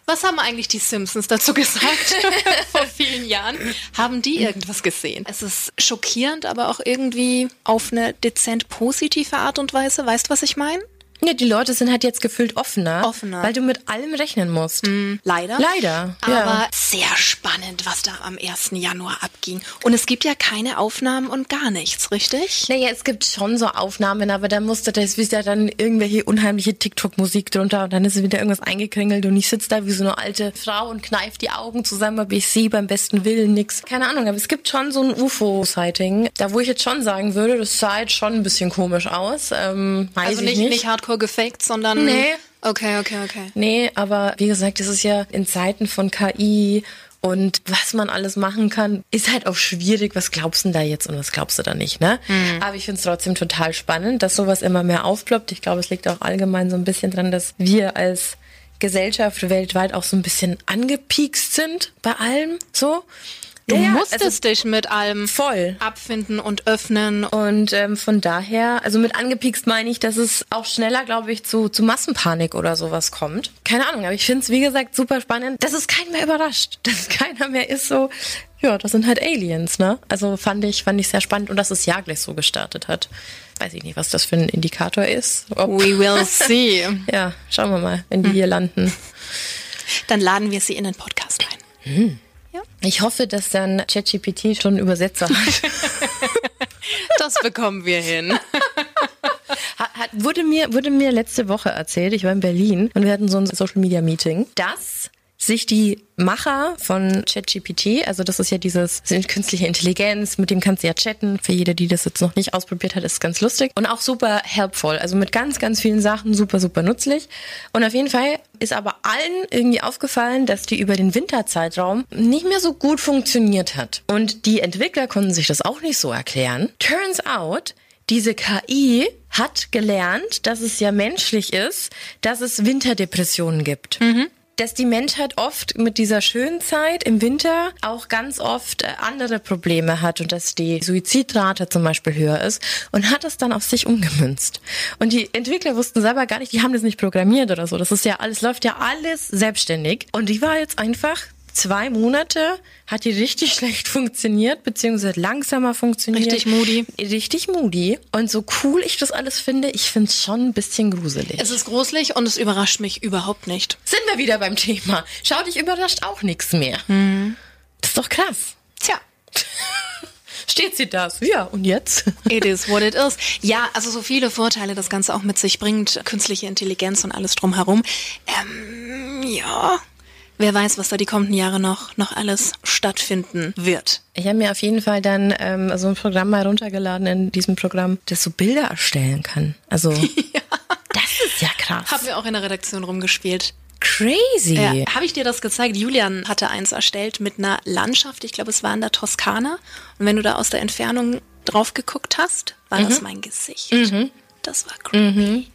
Was haben eigentlich die Simpsons dazu [LAUGHS] gesagt [LAUGHS] vor vielen Jahren? Haben die irgendwas gesehen? Es ist schockierend, aber auch irgendwie auf eine dezent positive Art und Weise. Weißt du, was ich meine? Ja, die Leute sind halt jetzt gefühlt offener. Offener. Weil du mit allem rechnen musst. Leider. Leider, Aber ja. sehr spannend, was da am 1. Januar abging. Und es gibt ja keine Aufnahmen und gar nichts, richtig? Naja, es gibt schon so Aufnahmen, aber da musste das ist ja dann irgendwelche unheimliche TikTok-Musik drunter und dann ist wieder irgendwas eingekringelt und ich sitze da wie so eine alte Frau und kneif die Augen zusammen, aber ich sehe beim besten Willen nix. Keine Ahnung, aber es gibt schon so ein UFO-Sighting, da wo ich jetzt schon sagen würde, das sah jetzt schon ein bisschen komisch aus. Ähm, weiß Also ich nicht, nicht. nicht hardcore gefaked, sondern. Nee. Okay, okay, okay. Nee, aber wie gesagt, es ist ja in Zeiten von KI und was man alles machen kann, ist halt auch schwierig. Was glaubst du denn da jetzt und was glaubst du da nicht, ne? Aber ich finde es trotzdem total spannend, dass sowas immer mehr aufploppt. Ich glaube, es liegt auch allgemein so ein bisschen dran, dass wir als Gesellschaft weltweit auch so ein bisschen angepiekst sind bei allem, so. Du Ja, ja, musstest also dich mit allem voll. abfinden und öffnen. Und ähm, von daher, also mit angepiekst meine ich, dass es auch schneller, glaube ich, zu, zu Massenpanik oder sowas kommt. Keine Ahnung, aber ich finde es, wie gesagt, super spannend, dass es keinen mehr überrascht. [LAUGHS] Dass keiner mehr ist so, ja, das sind halt Aliens, ne? Also fand ich, fand ich sehr spannend und dass das Jahr gleich so gestartet hat. Weiß ich nicht, was das für ein Indikator ist. Ob, We will [LAUGHS] see. ja, schauen wir mal, wenn die hier landen. Dann laden wir sie in den Podcast ein. Ich hoffe, dass dann ChatGPT schon einen Übersetzer hat. [LAUGHS] Das bekommen wir hin. Hat, hat, wurde, mir, wurde mir letzte Woche erzählt, ich war in Berlin und wir hatten so ein Social Media Meeting, dass sich die Macher von ChatGPT, also das ist ja dieses sind künstliche Intelligenz, mit dem kannst du ja chatten. Für jede, die das jetzt noch nicht ausprobiert hat, ist es ganz lustig und auch super helpful. Also mit ganz, ganz vielen Sachen super, super nützlich. Und auf jeden Fall ist aber allen irgendwie aufgefallen, dass die über den Winterzeitraum nicht mehr so gut funktioniert hat. Und die Entwickler konnten sich das auch nicht so erklären. Turns out, diese KI hat gelernt, dass es ja menschlich ist, dass es Winterdepressionen gibt. Dass die Menschheit oft mit dieser schönen Zeit im Winter auch ganz oft äh, andere Probleme hat und dass die Suizidrate zum Beispiel höher ist und hat es dann auf sich umgemünzt. Und die Entwickler wussten selber gar nicht, die haben das nicht programmiert oder so. Das ist ja alles, läuft ja alles selbstständig. Und die war jetzt einfach zwei Monate hat die richtig [LAUGHS] schlecht funktioniert, beziehungsweise langsamer funktioniert. Richtig moody. Richtig moody. Und so cool ich das alles finde, ich finde es schon ein bisschen gruselig. Es ist gruselig und es überrascht mich überhaupt nicht. Sind wir wieder beim Thema. Schau dich überrascht auch nichts mehr. Das ist doch krass. Tja. [LAUGHS] Steht sie das? Ja, und jetzt? [LAUGHS] It is what it is. Ja, also so viele Vorteile das Ganze auch mit sich bringt, künstliche Intelligenz und alles drumherum. Ähm, ja, wer weiß, was da die kommenden Jahre noch, noch alles stattfinden wird. Ich habe mir auf jeden Fall dann ähm, so ein Programm mal runtergeladen in diesem Programm, das so Bilder erstellen kann. Also, [LAUGHS] das ist ja krass. Haben wir auch in der Redaktion rumgespielt. Crazy. Ja, Habe ich dir das gezeigt? Julian hatte eins erstellt mit einer Landschaft. Ich glaube, es war in der Toskana. Und wenn du da aus der Entfernung drauf geguckt hast, war das mein Gesicht. Das war creepy.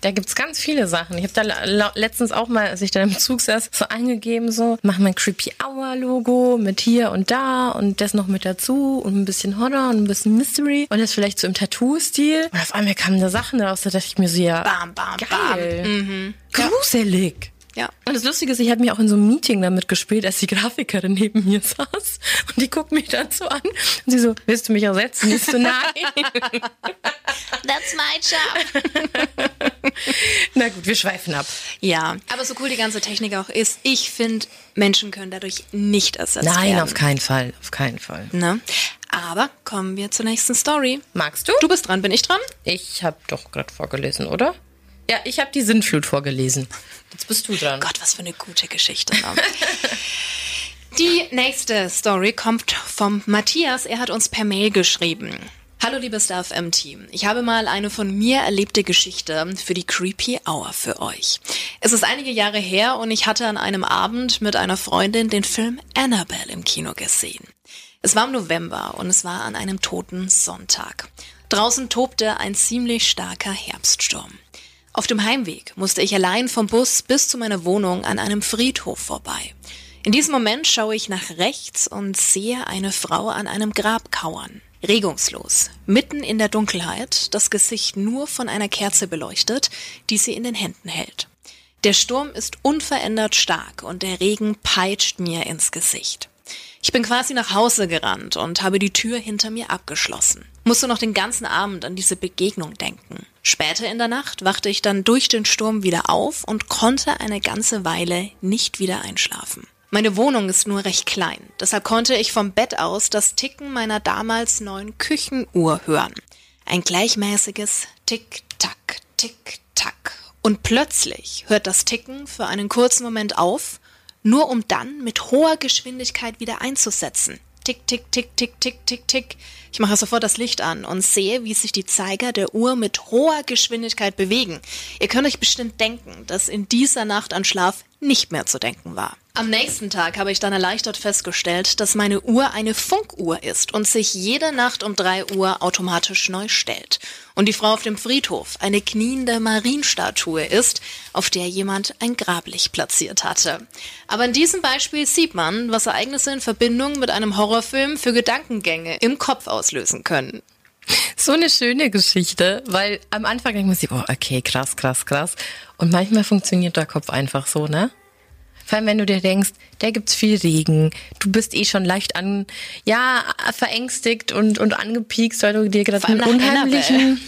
Da gibt's ganz viele Sachen. Ich habe da letztens auch mal, als ich da im Zug saß, so eingegeben, so, mach mal ein Creepy Hour Logo mit hier und da und das noch mit dazu und ein bisschen Horror und ein bisschen Mystery und das vielleicht so im Tattoo-Stil. Und auf einmal kamen da Sachen raus, da dachte ich mir so, ja, Bam, bam, geil. Gruselig. Ja. Und das Lustige ist, ich habe mich auch in so einem Meeting damit gespielt, als die Grafikerin neben mir saß. Und die guckt mich dann so an. Und sie so, willst du mich ersetzen? Ich so, nein. That's my job. Na gut, wir schweifen ab. Ja, aber so cool die ganze Technik auch ist, ich finde, Menschen können dadurch nicht ersetzt Nein, werden. auf keinen Fall. Auf keinen Fall. Ne? Aber kommen wir zur nächsten Story. Magst du? Du bist dran, bin ich dran? Ich habe doch gerade vorgelesen, oder? Ja, ich habe die Sintflut vorgelesen. Jetzt bist du dran. Gott, was für eine gute Geschichte. [LAUGHS] Die nächste Story kommt vom Matthias. Er hat uns per Mail geschrieben. Hallo liebes FM-Team. Ich habe mal eine von mir erlebte Geschichte für die Creepy Hour für euch. Es ist einige Jahre her und ich hatte an einem Abend mit einer Freundin den Film Annabelle im Kino gesehen. Es war im November und es war an einem toten Sonntag. Draußen tobte ein ziemlich starker Herbststurm. Auf dem Heimweg musste ich allein vom Bus bis zu meiner Wohnung an einem Friedhof vorbei. In diesem Moment schaue ich nach rechts und sehe eine Frau an einem Grab kauern. Regungslos, mitten in der Dunkelheit, das Gesicht nur von einer Kerze beleuchtet, die sie in den Händen hält. Der Sturm ist unverändert stark und der Regen peitscht mir ins Gesicht. Ich bin quasi nach Hause gerannt und habe die Tür hinter mir abgeschlossen. Musste noch den ganzen Abend an diese Begegnung denken. Später in der Nacht wachte ich dann durch den Sturm wieder auf und konnte eine ganze Weile nicht wieder einschlafen. Meine Wohnung ist nur recht klein, deshalb konnte ich vom Bett aus das Ticken meiner damals neuen Küchenuhr hören. Ein gleichmäßiges Tick-Tack, Tick-Tack. Und plötzlich hört das Ticken für einen kurzen Moment auf, nur um dann mit hoher Geschwindigkeit wieder einzusetzen. Tick, tick, tick, tick, tick, tick, tick. Ich mache sofort das Licht an und sehe, wie sich die Zeiger der Uhr mit hoher Geschwindigkeit bewegen. Ihr könnt euch bestimmt denken, dass in dieser Nacht an Schlaf nicht mehr zu denken war. Am nächsten Tag habe ich dann erleichtert festgestellt, dass meine Uhr eine Funkuhr ist und sich jede Nacht um drei Uhr automatisch neu stellt. Und die Frau auf dem Friedhof eine kniende Marienstatue ist, auf der jemand ein Grablicht platziert hatte. Aber in diesem Beispiel sieht man, was Ereignisse in Verbindung mit einem Horrorfilm für Gedankengänge im Kopf auslösen können. So eine schöne Geschichte, weil am Anfang denkt man sich, oh, okay, krass, krass, krass. Und manchmal funktioniert der Kopf einfach so, ne? Vor allem, wenn du dir denkst, da gibt's viel Regen, du bist eh schon leicht an, ja, verängstigt und, und angepiekst, weil du dir gerade einen unheimlichen... Annabelle.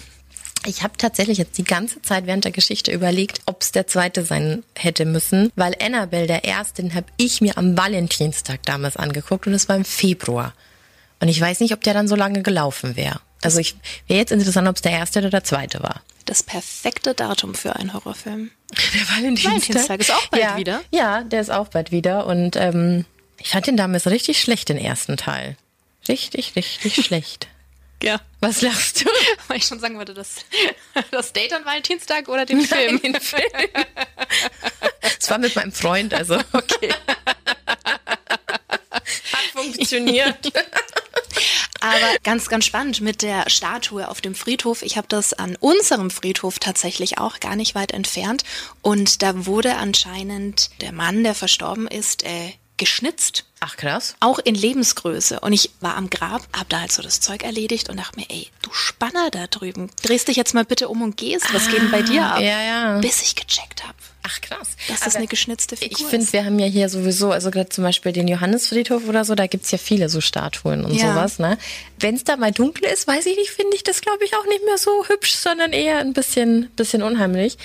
Ich habe tatsächlich jetzt die ganze Zeit während der Geschichte überlegt, ob es der zweite sein hätte müssen, weil Annabelle, der erste, den habe ich mir am Valentinstag damals angeguckt und es war im Februar. Und ich weiß nicht, ob der dann so lange gelaufen wäre. Also ich wäre jetzt interessant, ob es der erste oder der zweite war. Das perfekte Datum für einen Horrorfilm. [LAUGHS] Der Valentinstag. Valentinstag ist auch bald ja, wieder. Ja, der ist auch bald wieder. Und ähm, ich fand den damals richtig schlecht, den ersten Teil. Richtig, richtig [LAUGHS] schlecht. Ja. Was lachst du? [LAUGHS] Weil ich schon sagen wollte, das, das Date an Valentinstag oder den Film? Nein, den Film. Es war mit meinem Freund, also okay. Funktioniert. [LAUGHS] Aber ganz, ganz spannend mit der Statue auf dem Friedhof. Ich habe das an unserem Friedhof tatsächlich auch gar nicht weit entfernt. Und da wurde anscheinend der Mann, der verstorben ist, äh, geschnitzt. Ach krass. Auch in Lebensgröße. Und ich war am Grab, hab da halt so das Zeug erledigt und dachte mir, ey, du Spanner da drüben, drehst dich jetzt mal bitte um und gehst. Was geht denn bei dir ab? Ah, Ja, ja. Bis ich gecheckt habe. Ach krass. Das eine geschnitzte Figur Ich finde, ist. wir haben ja hier sowieso, also gerade zum Beispiel den Johannesfriedhof oder so, da gibt's ja viele so Statuen und Ja. sowas. Ne? Wenn es da mal dunkel ist, weiß ich nicht, finde ich das, glaube ich, auch nicht mehr so hübsch, sondern eher ein bisschen, bisschen unheimlich.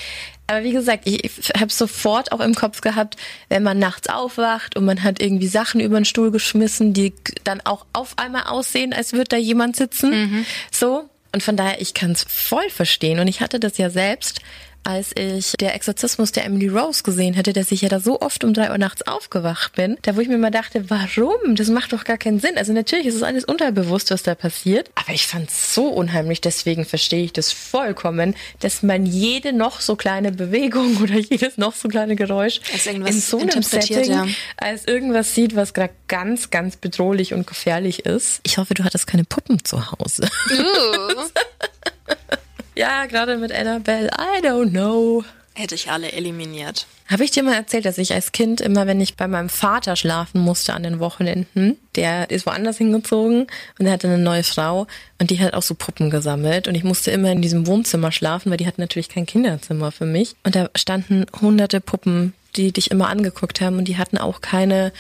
Aber wie gesagt, ich, ich habe sofort auch im Kopf gehabt, wenn man nachts aufwacht und man hat irgendwie Sachen über den Stuhl geschmissen, die dann auch auf einmal aussehen, als würde da jemand sitzen. So. Und von daher, ich kann es voll verstehen. Und ich hatte das ja selbst, als ich der Exorzismus der Emily Rose gesehen hätte, dass ich ja da so oft um drei Uhr nachts aufgewacht bin, da wo ich mir mal dachte, warum? Das macht doch gar keinen Sinn. Also natürlich ist es alles unterbewusst, was da passiert, aber ich fand es so unheimlich, deswegen verstehe ich das vollkommen, dass man jede noch so kleine Bewegung [LAUGHS] oder jedes noch so kleine Geräusch Als irgendwas in so einem Setting ja. als irgendwas sieht, was gerade ganz, ganz bedrohlich und gefährlich ist. Ich hoffe, du hattest keine Puppen zu Hause. [LAUGHS] ja, gerade mit Annabelle, I don't know. Hätte ich alle eliminiert. Habe ich dir mal erzählt, dass ich als Kind immer, wenn ich bei meinem Vater schlafen musste an den Wochenenden, der ist woanders hingezogen und er hatte eine neue Frau und die hat auch so Puppen gesammelt und ich musste immer in diesem Wohnzimmer schlafen, weil die hatten natürlich kein Kinderzimmer für mich und da standen hunderte Puppen die dich immer angeguckt haben und die hatten auch keine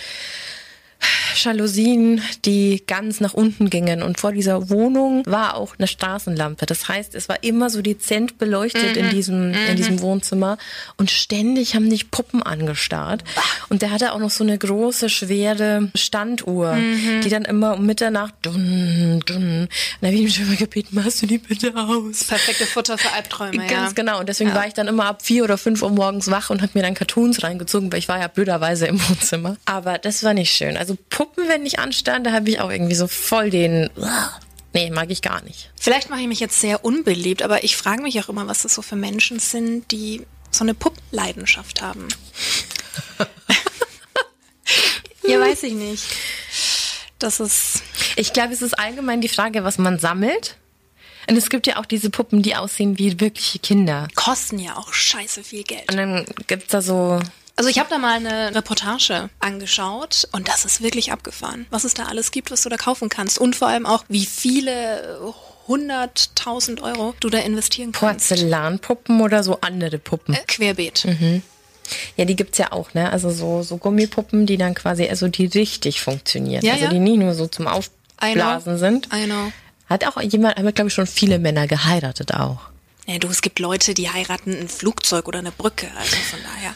Jalousien, die ganz nach unten gingen. Und vor dieser Wohnung war auch eine Straßenlampe. Das heißt, es war immer so dezent beleuchtet mhm. in diesem, mhm. in diesem Wohnzimmer. Und ständig haben dich Puppen angestarrt. Und der hatte auch noch so eine große, schwere Standuhr, mhm. die dann immer um Mitternacht dun, dun. Da habe ich ihm schon mal gebeten, machst du die bitte aus? Perfekte Futter für Albträume, Ganz ja. genau. Und deswegen ja. war ich dann immer ab vier oder fünf Uhr morgens wach und habe mir dann Cartoons reingezogen, weil ich war ja blöderweise im Wohnzimmer. Aber das war nicht schön. Also Puppen Puppen, wenn ich anstand, da habe ich auch irgendwie so voll den. Nee, mag ich gar nicht. Vielleicht mache ich mich jetzt sehr unbeliebt, aber ich frage mich auch immer, was das so für Menschen sind, die so eine Puppenleidenschaft haben. [LAUGHS] ja, weiß ich nicht. Das ist. Ich glaube, es ist allgemein die Frage, was man sammelt. Und es gibt ja auch diese Puppen, die aussehen wie wirkliche Kinder. Kosten ja auch scheiße viel Geld. Und dann gibt es da so also ich habe da mal eine Reportage angeschaut und das ist wirklich abgefahren, was es da alles gibt, was du da kaufen kannst und vor allem auch, wie viele 100.000 Euro du da investieren kannst. Porzellanpuppen oder so andere Puppen? Äh, querbeet. Mhm. Ja, die gibt's ja auch, ne? Also so, so Gummipuppen, die dann quasi, also die richtig funktionieren. Ja, also ja. die nie nur so zum Aufblasen sind. I know. Hat auch jemand, haben glaube ich schon viele Männer geheiratet auch. Ja, du, es gibt Leute, die heiraten ein Flugzeug oder eine Brücke, also von daher.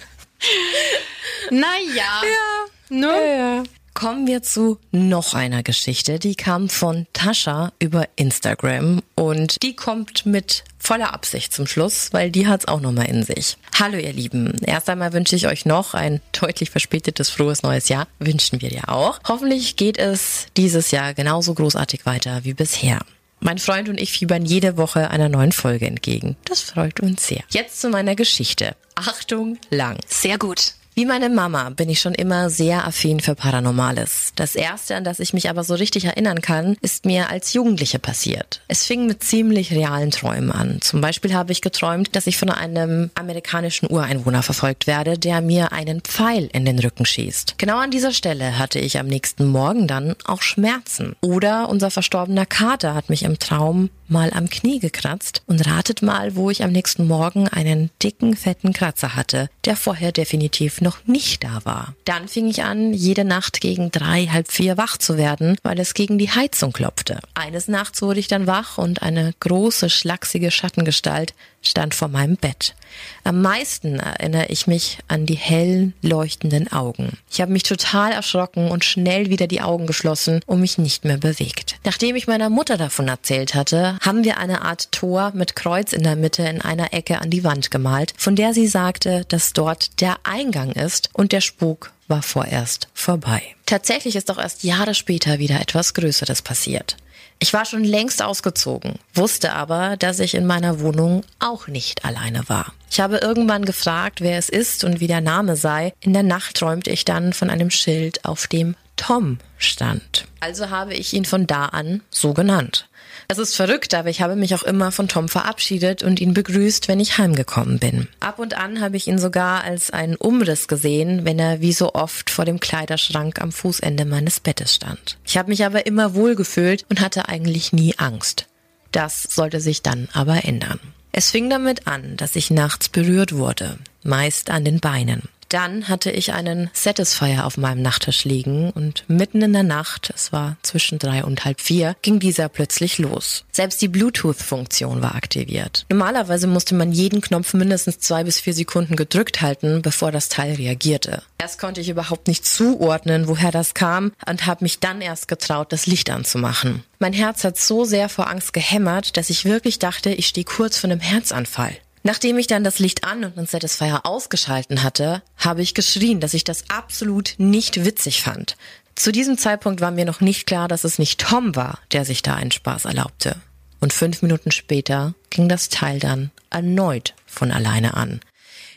Naja. Ja. Ne? Ja, ja. Kommen wir zu noch einer Geschichte. Die kam von Tascha über Instagram und die kommt mit voller Absicht zum Schluss, weil die hat's auch nochmal in sich. Hallo ihr Lieben. Erst einmal wünsche ich euch noch ein deutlich verspätetes frohes neues Jahr. Wünschen wir dir auch. Hoffentlich geht es dieses Jahr genauso großartig weiter wie bisher. Mein Freund und ich fiebern jede Woche einer neuen Folge entgegen. Das freut uns sehr. Jetzt zu meiner Geschichte. Achtung, lang. Sehr gut. Wie meine Mama bin ich schon immer sehr affin für Paranormales. Das erste, an das ich mich aber so richtig erinnern kann, ist mir als Jugendliche passiert. Es fing mit ziemlich realen Träumen an. Zum Beispiel habe ich geträumt, dass ich von einem amerikanischen Ureinwohner verfolgt werde, der mir einen Pfeil in den Rücken schießt. Genau an dieser Stelle hatte ich am nächsten Morgen dann auch Schmerzen. Oder unser verstorbener Kater hat mich im Traum mal am Knie gekratzt und ratet mal, wo ich am nächsten Morgen einen dicken, fetten Kratzer hatte, der vorher definitiv noch nicht da war. Dann fing ich an, jede Nacht gegen drei, halb vier wach zu werden, weil es gegen die Heizung klopfte. Eines Nachts wurde ich dann wach und eine große, schlachsige Schattengestalt stand vor meinem Bett. Am meisten erinnere ich mich an die hellen, leuchtenden Augen. Ich habe mich total erschrocken und schnell wieder die Augen geschlossen und mich nicht mehr bewegt. Nachdem ich meiner Mutter davon erzählt hatte, haben wir eine Art Tor mit Kreuz in der Mitte in einer Ecke an die Wand gemalt, von der sie sagte, dass dort der Eingang ist und der Spuk war vorerst vorbei. Tatsächlich ist doch erst Jahre später wieder etwas Größeres passiert. Ich war schon längst ausgezogen, wusste aber, dass ich in meiner Wohnung auch nicht alleine war. Ich habe irgendwann gefragt, wer es ist und wie der Name sei. In der Nacht träumte ich dann von einem Schild, auf dem Tom stand. Also habe ich ihn von da an so genannt. Es ist verrückt, aber ich habe mich auch immer von Tom verabschiedet und ihn begrüßt, wenn ich heimgekommen bin. Ab und an habe ich ihn sogar als einen Umriss gesehen, wenn er wie so oft vor dem Kleiderschrank am Fußende meines Bettes stand. Ich habe mich aber immer wohlgefühlt und hatte eigentlich nie Angst. Das sollte sich dann aber ändern. Es fing damit an, dass ich nachts berührt wurde, meist an den Beinen. Dann hatte ich einen Satisfier auf meinem Nachttisch liegen und mitten in der Nacht, es war zwischen drei und halb vier, ging dieser plötzlich los. Selbst die Bluetooth-Funktion war aktiviert. Normalerweise musste man jeden Knopf mindestens zwei bis vier Sekunden gedrückt halten, bevor das Teil reagierte. Erst konnte ich überhaupt nicht zuordnen, woher das kam und habe mich dann erst getraut, das Licht anzumachen. Mein Herz hat so sehr vor Angst gehämmert, dass ich wirklich dachte, ich stehe kurz vor einem Herzanfall. Nachdem ich dann das Licht an und den Satisfier ausgeschalten hatte, habe ich geschrien, dass ich das absolut nicht witzig fand. Zu diesem Zeitpunkt war mir noch nicht klar, dass es nicht Tom war, der sich da einen Spaß erlaubte. Und fünf Minuten später ging das Teil dann erneut von alleine an.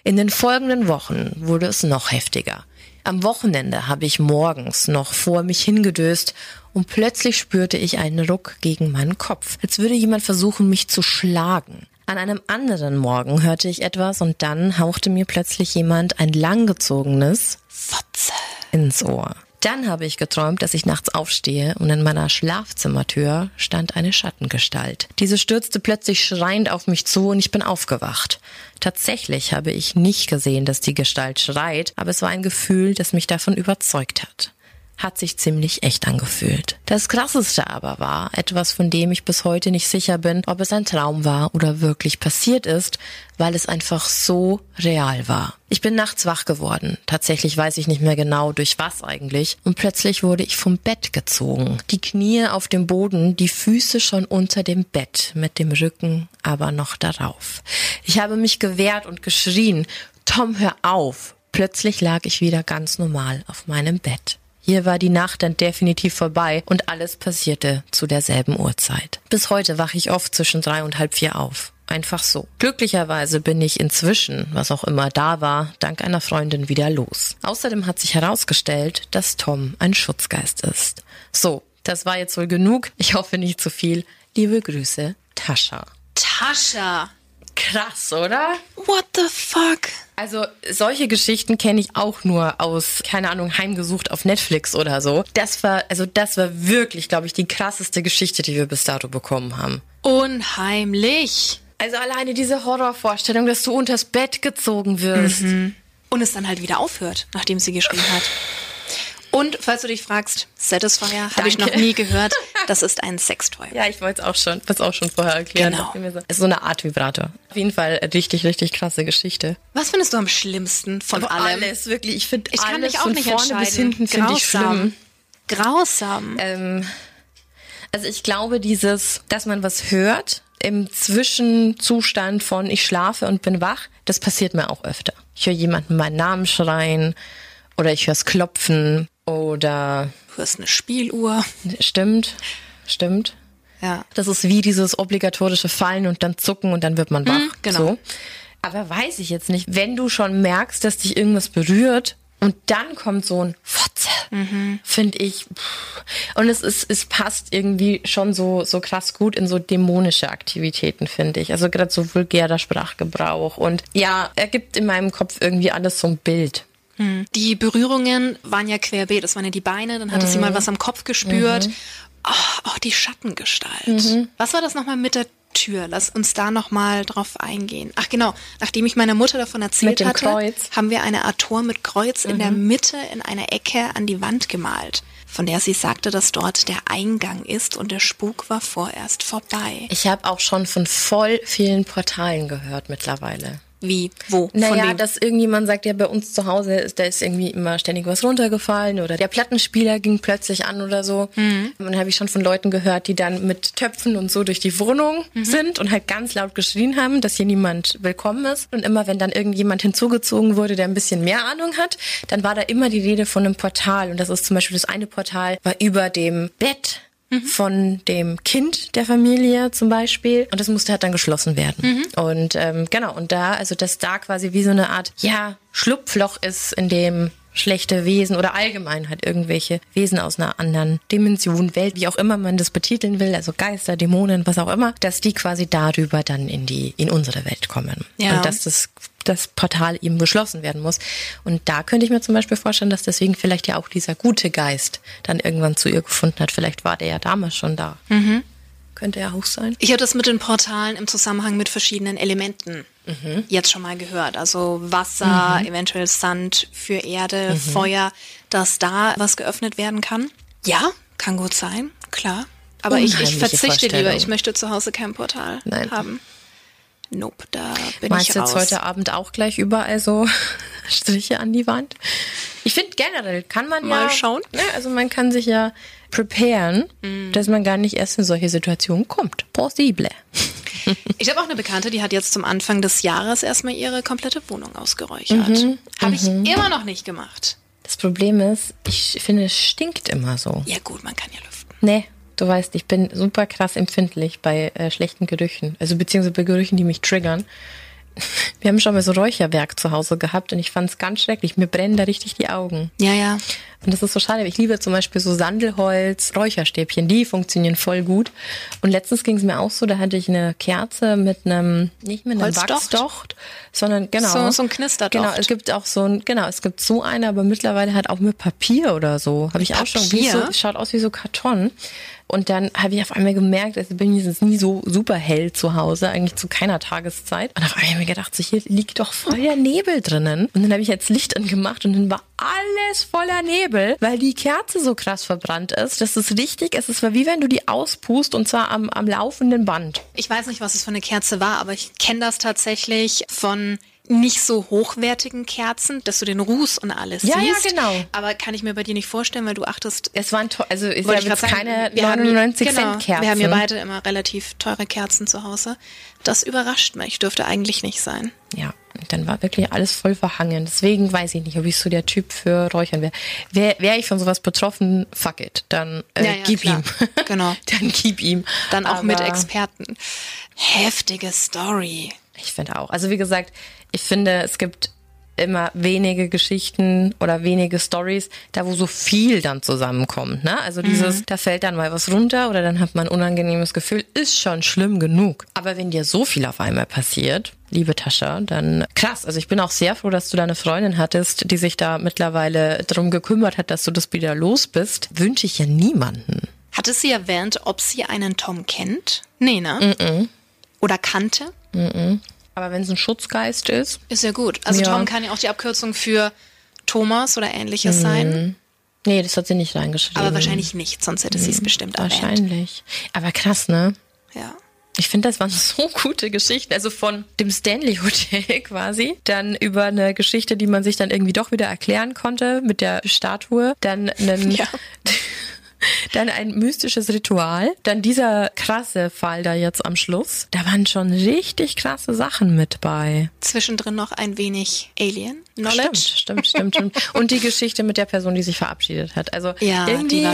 In den folgenden Wochen wurde es noch heftiger. Am Wochenende habe ich morgens noch vor mich hingedöst und plötzlich spürte ich einen Ruck gegen meinen Kopf, als würde jemand versuchen, mich zu schlagen. An einem anderen Morgen hörte ich etwas und dann hauchte mir plötzlich jemand ein langgezogenes Fotze ins Ohr. Dann habe ich geträumt, dass ich nachts aufstehe und in meiner Schlafzimmertür stand eine Schattengestalt. Diese stürzte plötzlich schreiend auf mich zu und ich bin aufgewacht. Tatsächlich habe ich nicht gesehen, dass die Gestalt schreit, aber es war ein Gefühl, das mich davon überzeugt hat hat sich ziemlich echt angefühlt. Das Krasseste aber war, etwas von dem ich bis heute nicht sicher bin, ob es ein Traum war oder wirklich passiert ist, weil es einfach so real war. Ich bin nachts wach geworden. Tatsächlich weiß ich nicht mehr genau, durch was eigentlich. Und plötzlich wurde ich vom Bett gezogen. Die Knie auf dem Boden, die Füße schon unter dem Bett, mit dem Rücken aber noch darauf. Ich habe mich gewehrt und geschrien, Tom, hör auf. Plötzlich lag ich wieder ganz normal auf meinem Bett. Hier war die Nacht dann definitiv vorbei und alles passierte zu derselben Uhrzeit. Bis heute wache ich oft zwischen drei und halb vier auf. Einfach so. Glücklicherweise bin ich inzwischen, was auch immer da war, dank einer Freundin wieder los. Außerdem hat sich herausgestellt, dass Tom ein Schutzgeist ist. So, das war jetzt wohl genug. Ich hoffe nicht zu viel. Liebe Grüße, Tascha. Tascha. Krass, oder? What the fuck? Also solche Geschichten kenne ich auch nur aus, keine Ahnung, heimgesucht auf Netflix oder so. Das war, also das war wirklich, glaube ich, die krasseste Geschichte, die wir bis dato bekommen haben. Unheimlich. Also alleine diese Horrorvorstellung, dass du unters Bett gezogen wirst. Mhm. Und es dann halt wieder aufhört, nachdem sie geschrien hat. Und falls du dich fragst, Satisfier habe ich noch nie gehört. [LAUGHS] Das ist ein Sextoy. Ja, ich wollte es auch schon, das auch schon vorher erklären. Genau. Es ist so eine Art Vibrator. Auf jeden Fall richtig, richtig krasse Geschichte. Was findest du am schlimmsten von Aber allem? Alles, wirklich. Ich finde Ich kann alles mich auch von nicht vorne bis hinten finde ich Grausam. schlimm. Grausam. Ähm, also ich glaube, dieses, dass man was hört im Zwischenzustand von ich schlafe und bin wach, das passiert mir auch öfter. Ich höre jemanden meinen Namen schreien oder ich höre es klopfen oder Du hörst eine Spieluhr. stimmt, stimmt. Ja. Das ist wie dieses obligatorische Fallen und dann zucken und dann wird man wach. genau. So. Aber weiß ich jetzt nicht, wenn du schon merkst, dass dich irgendwas berührt und dann kommt so ein Fotze, finde ich. Pff. Und es ist, es passt irgendwie schon so, so krass gut in so dämonische Aktivitäten, finde ich. Also gerade so vulgärer Sprachgebrauch. Und ja, ergibt in meinem Kopf irgendwie alles so ein Bild. Die Berührungen waren ja querbeet. Das waren ja die Beine, dann hatte sie mal was am Kopf gespürt. Oh, auch die Schattengestalt. Was war das nochmal mit der Tür? Lass uns da nochmal drauf eingehen. Ach genau, nachdem ich meiner Mutter davon erzählt hatte, Kreuz. haben wir eine Art Tor mit Kreuz in der Mitte in einer Ecke an die Wand gemalt, von der sie sagte, dass dort der Eingang ist und der Spuk war vorerst vorbei. Ich habe auch schon von voll vielen Portalen gehört mittlerweile. Wie? Wo? von Naja, wem? dass irgendjemand sagt, ja, bei uns zu Hause ist, da ist irgendwie immer ständig was runtergefallen oder der Plattenspieler ging plötzlich an oder so. Mhm. Und dann habe ich schon von Leuten gehört, die dann mit Töpfen und so durch die Wohnung Mhm. sind und halt ganz laut geschrien haben, dass hier niemand willkommen ist. Und immer wenn dann irgendjemand hinzugezogen wurde, der ein bisschen mehr Ahnung hat, dann war da immer die Rede von einem Portal. Und das ist zum Beispiel das eine Portal war über dem Bett von dem Kind der Familie zum Beispiel und das musste halt dann geschlossen werden. Und ähm, genau, und da, also dass da quasi wie so eine Art, ja, Schlupfloch ist, in dem schlechte Wesen oder allgemein halt irgendwelche Wesen aus einer anderen Dimension, Welt, wie auch immer man das betiteln will, also Geister, Dämonen, was auch immer, dass die quasi darüber dann in die, in unsere Welt kommen. Ja. Und dass das das Portal eben geschlossen werden muss. Und da könnte ich mir zum Beispiel vorstellen, dass deswegen vielleicht ja auch dieser gute Geist dann irgendwann zu ihr gefunden hat. Vielleicht war der ja damals schon da. Könnte ja auch sein. Ich habe das mit den Portalen im Zusammenhang mit verschiedenen Elementen jetzt schon mal gehört. Also Wasser, eventuell Sand für Erde, Feuer, dass da was geöffnet werden kann. Ja, kann gut sein, klar. Aber ich, ich Unheimliche verzichte lieber. Ich möchte zu Hause kein Portal Nein. haben. Nope, da bin Meinst ich du jetzt raus. heute Abend auch gleich überall so [LAUGHS] Striche an die Wand? Ich finde generell kann man Mal ja schauen. Ne, also man kann sich ja preparen, dass man gar nicht erst in solche Situationen kommt. Possible. [LAUGHS] Ich habe auch eine Bekannte, die hat jetzt zum Anfang des Jahres erstmal ihre komplette Wohnung ausgeräuchert. Mhm, Habe ich immer noch nicht gemacht. Das Problem ist, ich finde, es stinkt immer so. Ja gut, man kann ja lüften. Nee, du weißt, ich bin super krass empfindlich bei äh, schlechten Gerüchen. Also beziehungsweise bei Gerüchen, die mich triggern. [LAUGHS] Wir haben schon mal so Räucherwerk zu Hause gehabt und ich fand es ganz schrecklich. Mir brennen da richtig die Augen. Ja, ja. Und das ist so schade. Ich liebe zum Beispiel so Sandelholz, Räucherstäbchen, die funktionieren voll gut. Und letztens ging es mir auch so, da hatte ich eine Kerze mit einem, nicht mit einem Holzdocht? Wachsdocht, sondern genau. So- so ein Knisterdocht. Genau, es gibt auch so ein, genau, es gibt so eine, aber mittlerweile halt auch mit Papier oder so. Habe ich auch schon. Wie Papier? so, schaut aus wie so Karton. Und dann habe ich auf einmal gemerkt, also bin ich nie so super hell zu Hause, eigentlich zu keiner Tageszeit. Und auf einmal habe ich mir gedacht, so hier liegt doch voll der Nebel drinnen. Und dann habe ich jetzt Licht angemacht und dann war alles voller Nebel, weil die Kerze so krass verbrannt ist. Das ist richtig, es ist wie wenn du die auspust und zwar am, am laufenden Band. Ich weiß nicht, was es für eine Kerze war, aber ich kenne das tatsächlich von nicht so hochwertigen Kerzen, dass du den Ruß und alles Ja, ja, siehst. genau. Aber kann ich mir bei dir nicht vorstellen, weil du achtest. Es waren, also ist ja jetzt sagen, keine wir haben- 99 genau, Cent Kerzen. Wir haben ja beide immer relativ teure Kerzen zu Hause. Das überrascht mich. Dürfte eigentlich nicht sein. Ja, dann war wirklich alles voll verhangen. Deswegen weiß ich nicht, ob ich so der Typ für Räuchern wäre. Wäre wär ich von sowas betroffen, fuck it. Dann äh, Ja, ja, gib klar. ihm. [LAUGHS] Genau. dann gib ihm. Dann auch mit Aber Experten. Heftige Story. Ich finde auch. Also wie gesagt, ich finde, es gibt immer wenige Geschichten oder wenige Stories, da wo so viel dann zusammenkommt. Ne? Also dieses, da fällt dann mal was runter oder dann hat man ein unangenehmes Gefühl, ist schon schlimm genug. Aber wenn dir so viel auf einmal passiert, liebe Tascha, dann krass. Also ich bin auch sehr froh, dass du da eine Freundin hattest, die sich da mittlerweile drum gekümmert hat, dass du das wieder los bist. Wünsche ich ja niemanden. Hatte sie erwähnt, ob sie einen Tom kennt? Nee, ne? Oder kannte? Aber wenn es ein Schutzgeist ist, Ist ja gut. Also Ja. Tom kann ja auch die Abkürzung für Thomas oder ähnliches sein. nee, das hat sie nicht reingeschrieben. Aber wahrscheinlich nicht, sonst hätte sie es bestimmt erwähnt. Wahrscheinlich. Aber krass, ne? Ja. Ich finde, das waren [LAUGHS] so gute Geschichten. Also von dem Stanley Hotel [LAUGHS] quasi, dann über eine Geschichte, die man sich dann irgendwie doch wieder erklären konnte mit der Statue, dann einen, [LAUGHS] Ja. Dann ein mystisches Ritual, dann dieser krasse Fall da jetzt am Schluss. Da waren schon richtig krasse Sachen mit bei. Zwischendrin noch ein wenig Alien Stimmt, Knowledge. stimmt, stimmt, stimmt. Und die Geschichte mit der Person, die sich verabschiedet hat. Also Ja, die irgendwie.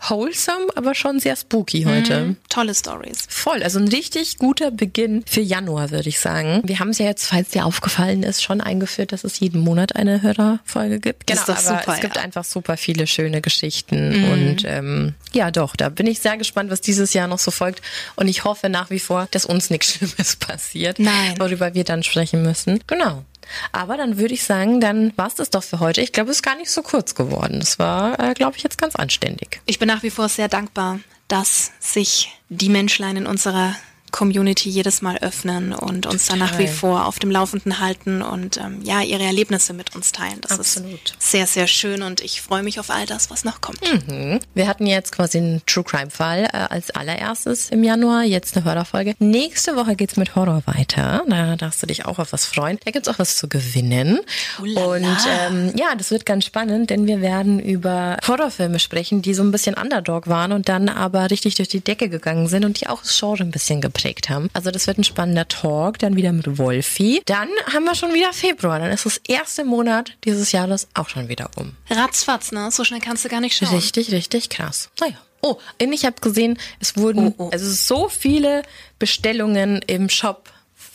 Wholesome, aber schon sehr spooky heute. Tolle Stories. Voll, also ein richtig guter Beginn für Januar, würde ich sagen. Wir haben es ja jetzt, falls dir aufgefallen ist, schon eingeführt, dass es jeden Monat eine Hörerfolge gibt. Doch aber super, Es gibt ja. einfach super viele schöne Geschichten und ähm, ja, doch, da bin ich sehr gespannt, was dieses Jahr noch so folgt und ich hoffe nach wie vor, dass uns nichts [LAUGHS] Schlimmes passiert, Nein. worüber wir dann sprechen müssen. Genau. Aber dann würde ich sagen, dann war's das doch für heute. Ich glaube, es ist gar nicht so kurz geworden. Es war, äh, glaube ich, jetzt ganz anständig. Ich bin nach wie vor sehr dankbar, dass sich die Menschlein in unserer Community jedes Mal öffnen und uns dann nach wie Total. vor auf dem Laufenden halten und ähm, ja, ihre Erlebnisse mit uns teilen. Das Absolut. ist sehr, sehr schön und ich freue mich auf all das, was noch kommt. Wir hatten jetzt quasi einen True Crime Fall äh, als allererstes im Januar, jetzt eine Hörerfolge. Nächste Woche geht's mit Horror weiter. Da darfst du dich auch auf was freuen. Da gibt's auch was zu gewinnen. Oh la la. Und ähm, ja, das wird ganz spannend, denn wir werden über Horrorfilme sprechen, die so ein bisschen Underdog waren und dann aber richtig durch die Decke gegangen sind und die auch das Genre ein bisschen geprägt haben. Also das wird ein spannender Talk, dann wieder mit Wolfi. Dann haben wir schon wieder Februar. Dann ist das erste Monat dieses Jahres auch schon wieder um. Ratzfatz, ne? So schnell kannst du gar nicht schauen. Richtig, richtig krass. Naja. Oh, und ich habe gesehen, es wurden Oh, oh. also so viele Bestellungen im Shop.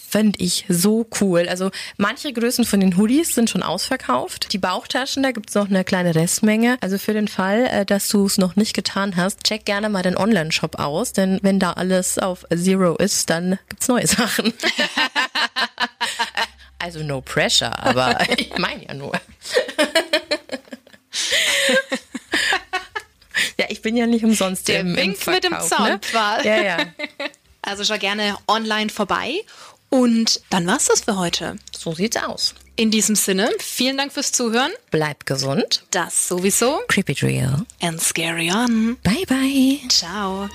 Finde ich so cool. Also manche Größen von den Hoodies sind schon ausverkauft. Die Bauchtaschen, da gibt's noch eine kleine Restmenge. Also für den Fall, äh, dass du es noch nicht getan hast, check gerne mal den Online-Shop aus, denn wenn da alles auf Zero ist, dann gibt's neue [LAUGHS] Sachen. [LAUGHS] also no pressure, aber [LAUGHS] ich meine ja nur. Ja, ich bin ja nicht umsonst Der im, im winkt mit dem Verkauf, ne? Zaunpfahl. Ja, ja. Also schau gerne online vorbei. Und dann war's das für heute. So sieht's aus. In diesem Sinne, vielen Dank fürs Zuhören. Bleib gesund. Das sowieso. Creepy Drill. And scary on. Bye, bye. Ciao.